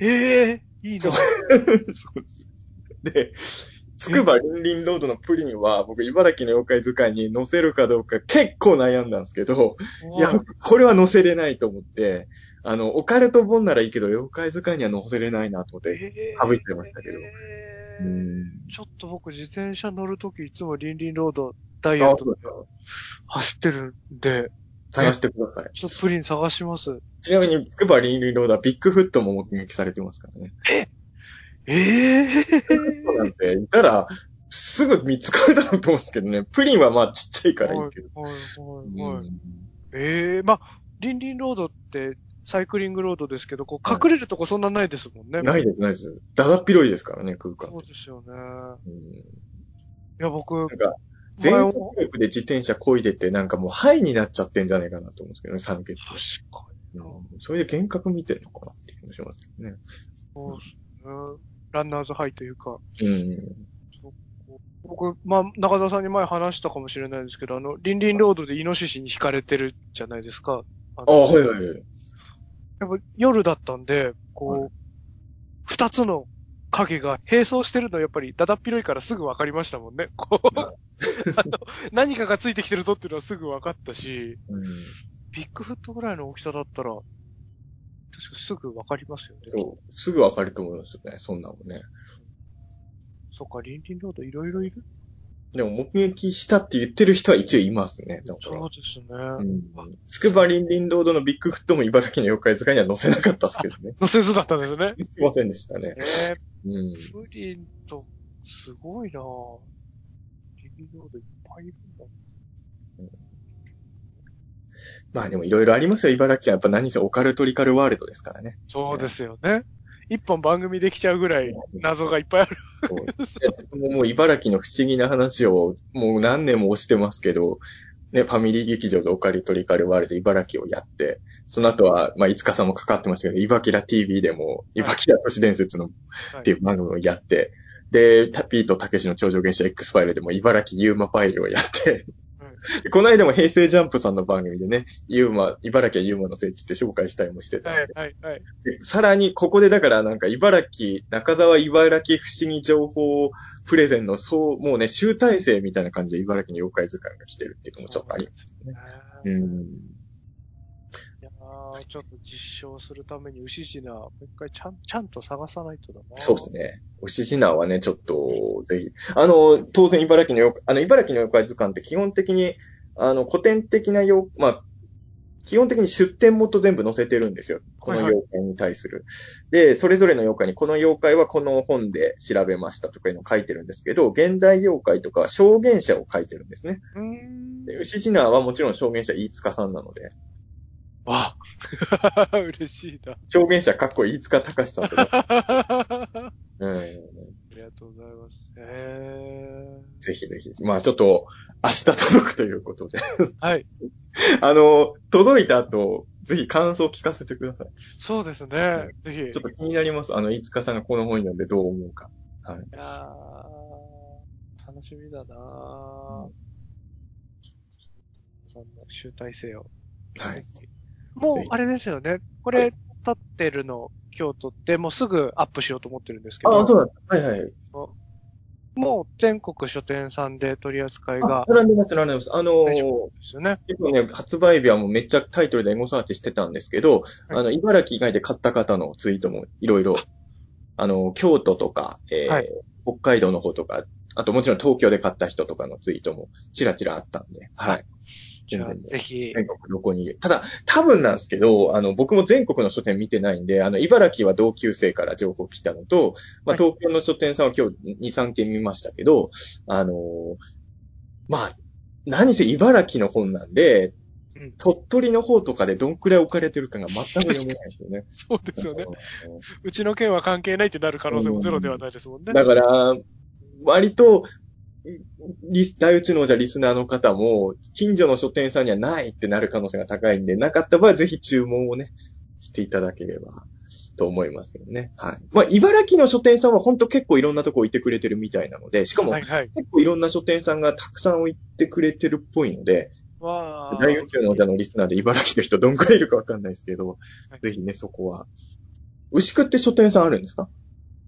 ええいいな。そうです。で、つくばリンリンロードのプリンは、僕、茨城の妖怪図鑑に載せるかどうか結構悩んだんですけど、いや、これは載せれないと思って、あの、オカルト本ならいいけど、妖怪図鑑には載せれないなと思って、え省いてましたけど。ちょっと僕自転車乗るときいつもリンリンロードダイエあットで走ってるんで、探してください。ちょっとプリン探します。ちなみに、つくばリンリンロードはビッグフットも目撃されてますからね。ええそうなんて、いたら、すぐ見つかるだろうと思うんですけどね。プリンはまあちっちゃいからいいけど。はいはいはい。うんええまあ、リンリンロードってサイクリングロードですけど、こう隠れるとこそんなないですもんね。ないです、ないです。だだっ広いですからね、空間そ。うですよね。うんいや、僕、なんか、全速力で自転車漕いでて、なんかもうハイになっちゃってんじゃないかなと思うんですけどね、寒気って。確かに。うんそれで幻覚見てるのかなって気もしますけどね。そうですね。ランナーズハイというか、うん。僕、まあ、中澤さんに前話したかもしれないですけど、あの、リンリンロードでイノシシに惹かれてるじゃないですか。ああ、のはいはいはい。やっぱ夜だったんで、こう、はい二、つの影が並走してるのやっぱりだだっ広いからすぐ分かりましたもんね。こう、はあの、何かがついてきてるぞっていうのはすぐ分かったし、うん。ビッグフットぐらいの大きさだったら、確かすぐわかりますよね。そうすぐわかると思いますよね、そんなもんね。そっか、リンリンロードいろいろいる？でも目撃したって言ってる人は一応いますね。だからそうですね。うん。つくばリンリンロードのビッグフットも茨城の妖怪図鑑には載せなかったですけどね。乗せずだったんですね。すいませんでしたね。えうん。ー、プリンと、すごいなぁ。リンリンロードいっぱいいるんだ。まあでもいろいろありますよ。茨城はやっぱ何せオカルトリカルワールドですからね。そうですよね。一本番組できちゃうぐらい謎がいっぱいある。そうでももう茨城の不思議な話をもう何年も押してますけど、ね、ファミリー劇場でオカルトリカルワールド茨城をやって、その後は、まあ、いつかさんもかかってましたけど、イバキラ TV でも、イバキラ都市伝説のっていう番組をやって、で、タピーとたけしの超常現象 X ファイルでも茨城ユーマファイルをやって、この間も平成ジャンプさんの番組でね、ユーマ、茨城はユーマの聖地って紹介したりもしてたんで、はい、はい、はい。でさらに、ここでだからなんか、茨城、中沢茨城不思議情報プレゼンの、そう、もうね、集大成みたいな感じで茨城に妖怪図鑑が来てるっていうのもちょっとあります。ねうん。いやーちょっと実証するために牛島、もう一回ちゃん、ちゃんと探さないとだな。そうですね。牛品はね、ちょっと、ぜひ。あの、当然茨城の妖怪、あの、茨城の妖怪図鑑って基本的に、あの、古典的な妖、まあ、基本的に出典元全部載せてるんですよ。このはいはい妖怪に対する。で、それぞれの妖怪に、この妖怪はこの本で調べましたとかいうのを書いてるんですけど、現代妖怪とかは証言者を書いてるんですね。牛品はもちろん証言者飯塚さんなので、わ 嬉しいな。証言者かっこいい飯塚隆さんとか、あ うん、りがとうございます。えぜひぜひ。まあちょっと、明日届くということで。ー、はい。あの、届いた後、ぜひ感想を聞かせてください。そうですね。ぜひ。ちょっと気になります。あの、飯塚さんがこの本読んでどう思うか。はい。いやー楽しみだなぁ。さんの集大成を。はいもうあれですよね。これ、撮ってるの、今日撮って、もうすぐアップしようと思ってるんですけど。あ、そうな。はいはい。もう全国書店さんで取り扱いがあ、並んでます、並んでます。あのーですよね。結構ね、発売日はもうめっちゃタイトルでエゴサーチしてたんですけど、あの、茨城以外で買った方のツイートもいろいろ、あの、京都とか、えーはい北海道の方とか、あともちろん東京で買った人とかのツイートもちらちらあったんで、はい。じゃあ、全然ぜひ、全国どこに。ただ、多分なんですけど、あの、僕も全国の書店見てないんで、あの、茨城は同級生から情報来たのと、まあ、はい東京の書店さんは今日2、3件見ましたけど、あのーまあ、何せ茨城の本なんで、うん鳥取の方とかでどんくらい置かれてるかが全く読めないですよね。そうですよね。うちの件は関係ないってなる可能性もゼロではないですもんね。だから、割と、リス、大宇宙のじゃリスナーの方も、近所の書店さん。にはないってなる可能性が高いん。で、なかった場合ぜひ注文をね、していただければ、と思いますけどね。はい。まあ、茨城の書店さん。は本当結構いろん。なとこ置いてくれてるみたいなので、しかもはい。結構いろん。な書店さん。がたくさん。置いてくれてるっぽいので、わ大宇宙のじゃのリスナーで茨城の人どん。くらいいるかわかん。ないですけど、はいぜひね、そこは。牛久って書店さん。あるん。ですか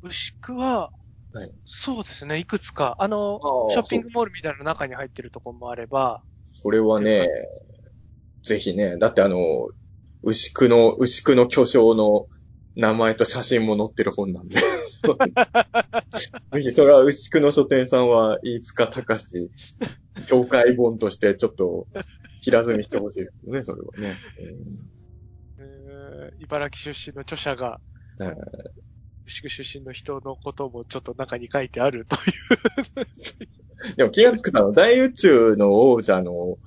牛久は、はい。そうですね、いくつか。あの、あーショッピングモールみたいな中に入ってるとこもあれば、これはね、ぜひね、だってあの、牛久の、牛久の巨匠の名前と写真も載ってる本なんで。ぜひ、それは牛久の書店さんは、飯塚隆紹介本としてちょっと平積みしてほしいですね、それはね。えー。茨城出身の著者が、はい牛久出身の人のこともちょっと中に書いてあるという。でも気がつくの、大宇宙の王者の、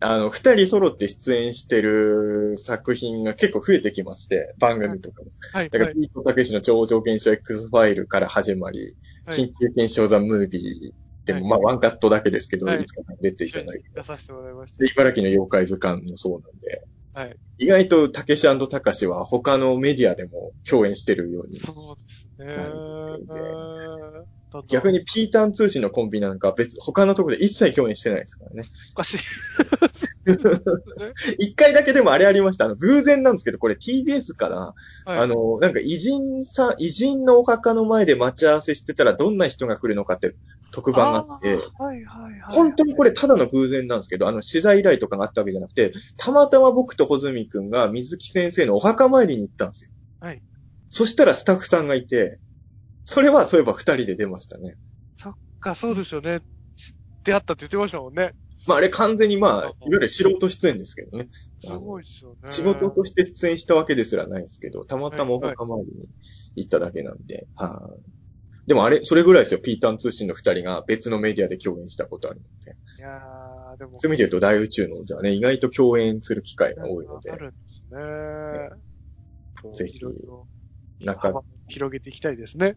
あの、二人揃って出演してる作品が結構増えてきまして、番組とかも。はい、だから、はい。ピートたけしの超常現象 X ファイルから始まり、はい緊急検証ザ・ムービーでも、はいまあ、ワンカットだけですけど、はいいつか出ていただいて、出させてもらいましたで。茨城の妖怪図鑑もそうなんで、はい。意外とたけしたかしは他のメディアでも共演してるように。そうですね。逆にピーターン通信のコンビなんか別、他のところで一切共演してないですからね。おかしい。一回だけでもあれありました。あの、偶然なんですけど、これ TBS かな、はいあの、なんか偉人さん、偉人のお墓の前で待ち合わせしてたらどんな人が来るのかって特番があって、はいはいはい。本当にこれただの偶然なんですけど、あの、取材依頼とかがあったわけじゃなくて、たまたま僕と穂積くんが水木先生のお墓参りに行ったんですよ。はい。そしたらスタッフさんがいて、それはそういえば二人で出ましたね。そっか、そうですよね。出会ったって言ってましたもんね。まああれ完全にまあ、いわゆる素人出演ですけどね。すごいですよね。仕事として出演したわけですらないですけど、たまたまお墓参りに行っただけなんで、はい。でもあれ、それぐらいですよ。ピーターン通信の二人が別のメディアで共演したことあるので。いやー、でも。そういう意味で言うと大宇宙のじゃあね、意外と共演する機会が多いのであ、るんですね。ぜひいろいろ中、幅を広げていきたいですね。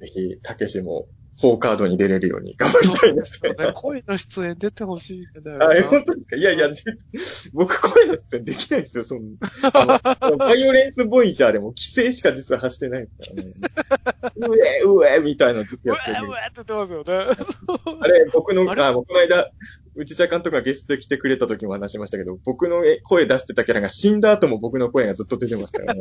ぜひ、たけしも、フォーカードに出れるように頑張りたいですね。ね声の出演出てほしいんだよな。あ、え、本当ですか？いやいや、ぜ 僕声の出演できないですよ、そんな。バイオレンスボイジャーでも規制しか実は発してないからね。うえ、うえ、みたいなのずっとやってるう。わって言ってますよね。あれ、僕の、あれ？あ、この間、内田監督がゲストで来てくれた時も話しましたけど、僕のえ声出してたキャラが死んだ後も僕の声がずっと出てましたからね。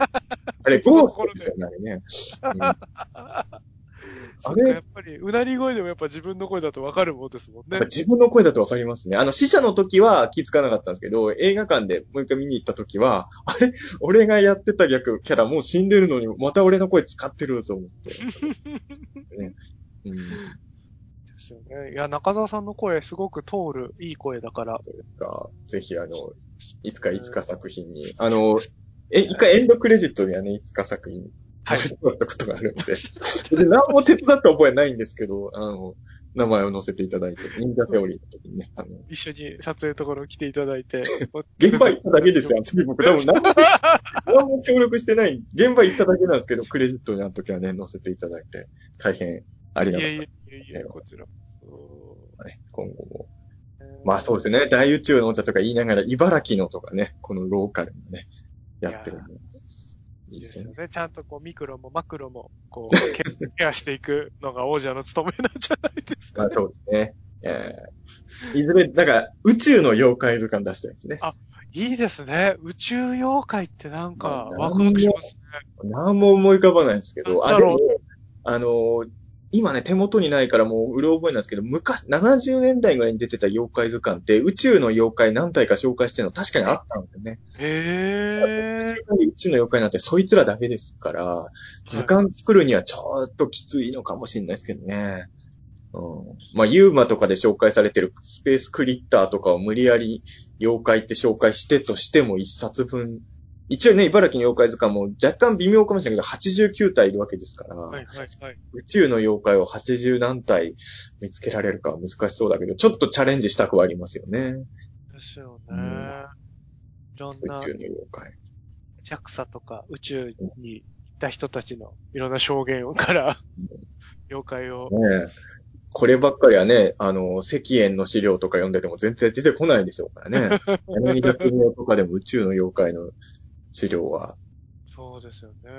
あれ、ゴーストですよね、あれね。うん そっか、やっぱり、うなり声でもやっぱ自分の声だとわかるもんですもんね。自分の声だとわかりますね。あの、死者の時は気づかなかったんですけど、映画館でもう一回見に行った時は、あれ？俺がやってた逆キャラもう死んでるのに、また俺の声使ってると思って。ねうん、ですよね。いや、中澤さんの声すごく通る、いい声だから。がぜひあの、いつかいつか作品に、あの、え、一回エンドクレジットにはね、いつか作品にはい載せてもらったことがあるんで、で何も手伝った覚えないんですけど、あの、名前を載せていただいて、忍者セオリーの時にね、あの、一緒に撮影のところ来ていただいて。現場行っただけですよ、あの時僕多分何も、何も協力してない、現場行っただけなんですけど、クレジットにあの時はね、載せていただいて、大変ありがたいやいやいやいや、こちらこそ。たね、今後も。まあそうですね、大宇宙のお茶とか言いながら、茨城のとかね、このローカルのね、やってるんで。いいですすよ。ね。ちゃんとこう、ミクロもマクロも、こう、ケ ケアしていくのが王者の務めなんじゃないですか、まあそうですね。えーいずれ、なんか、宇宙の妖怪図鑑出したいですね。いいですね。宇宙妖怪ってなんか、まあワクワクしますね。何も思い浮かばないんですけど、あ、であのー今ね、手元にないからもう、うろ覚えなんですけど、昔、70年代ぐらいに出てた妖怪図鑑って、宇宙の妖怪何体か紹介してるの確かにあったんですよね。へー。宇宙の妖怪なんてそいつらだけですから、図鑑作るにはちょっときついのかもしれないですけどね。うん。まあ、ユーマとかで紹介されてるスペースクリッターとかを無理やり妖怪って紹介してとしても一冊分。一応ね、茨城の妖怪図鑑も若干微妙かもしれないけど、89体いるわけですから、はいはいはい。宇宙の妖怪を80何体見つけられるかは難しそうだけど、ちょっとチャレンジしたくはありますよね。ですよね。うんいろんな宇宙の妖怪。JAXA とか宇宙に行った人たちのいろんな証言から、妖怪を。ねえ。こればっかりはね、あの、石燕の資料とか読んでても全然出てこないでしょうからね。柳田国夫とかでも宇宙の妖怪の資料は。そうですよね。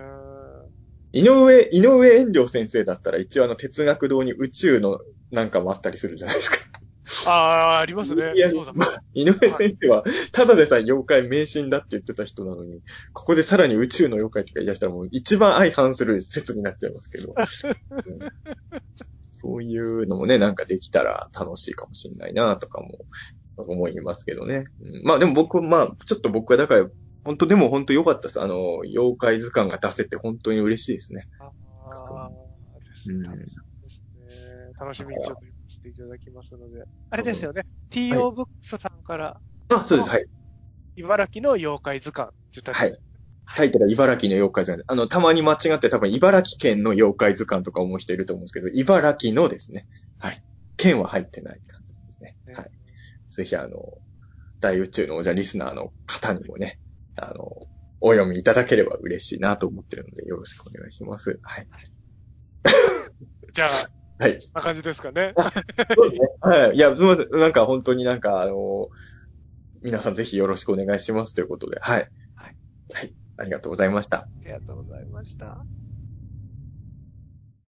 井上、井上遠慮先生だったら一応あの哲学堂に宇宙のなんかもあったりするじゃないですか。ああ、ありますねいや。そうだ。まあ井上先生は、ただでさえ妖怪迷信だって言ってた人なのに、ここでさらに宇宙の妖怪とか言い出したらもう一番相反する説になっちゃいますけど。う んそういうのもね、なんかできたら楽しいかもしれないなとかも思いますけどね。うんまあでも僕、まあ、ちょっと僕はだから、本当でも本当良かったです。あの、妖怪図鑑が出せて本当に嬉しいですね。ああ、ですうんね。楽しみですね。楽しみにちょっと読ませていただきますので。あれですよね。TO ブックスさんから、あ、そうです。はい。茨城の妖怪図鑑って言ったはい。タイトルは茨城の妖怪図鑑。あの、たまに間違って多分茨城県の妖怪図鑑とか思う人いると思うんですけど、茨城のですね。はい。県は入ってない感じですね。ねはい。ぜひあの、大宇宙のじゃあリスナーの方にもね、あの、お読みいただければ嬉しいなと思ってるので、よろしくお願いします。はい。じゃあ、はい。そんな感じですかね。そうですね。はい。いや、すみません。なんか本当になんかあの、皆さんぜひよろしくお願いしますということで、はい。はい。はい。ありがとうございました。ありがとうございました。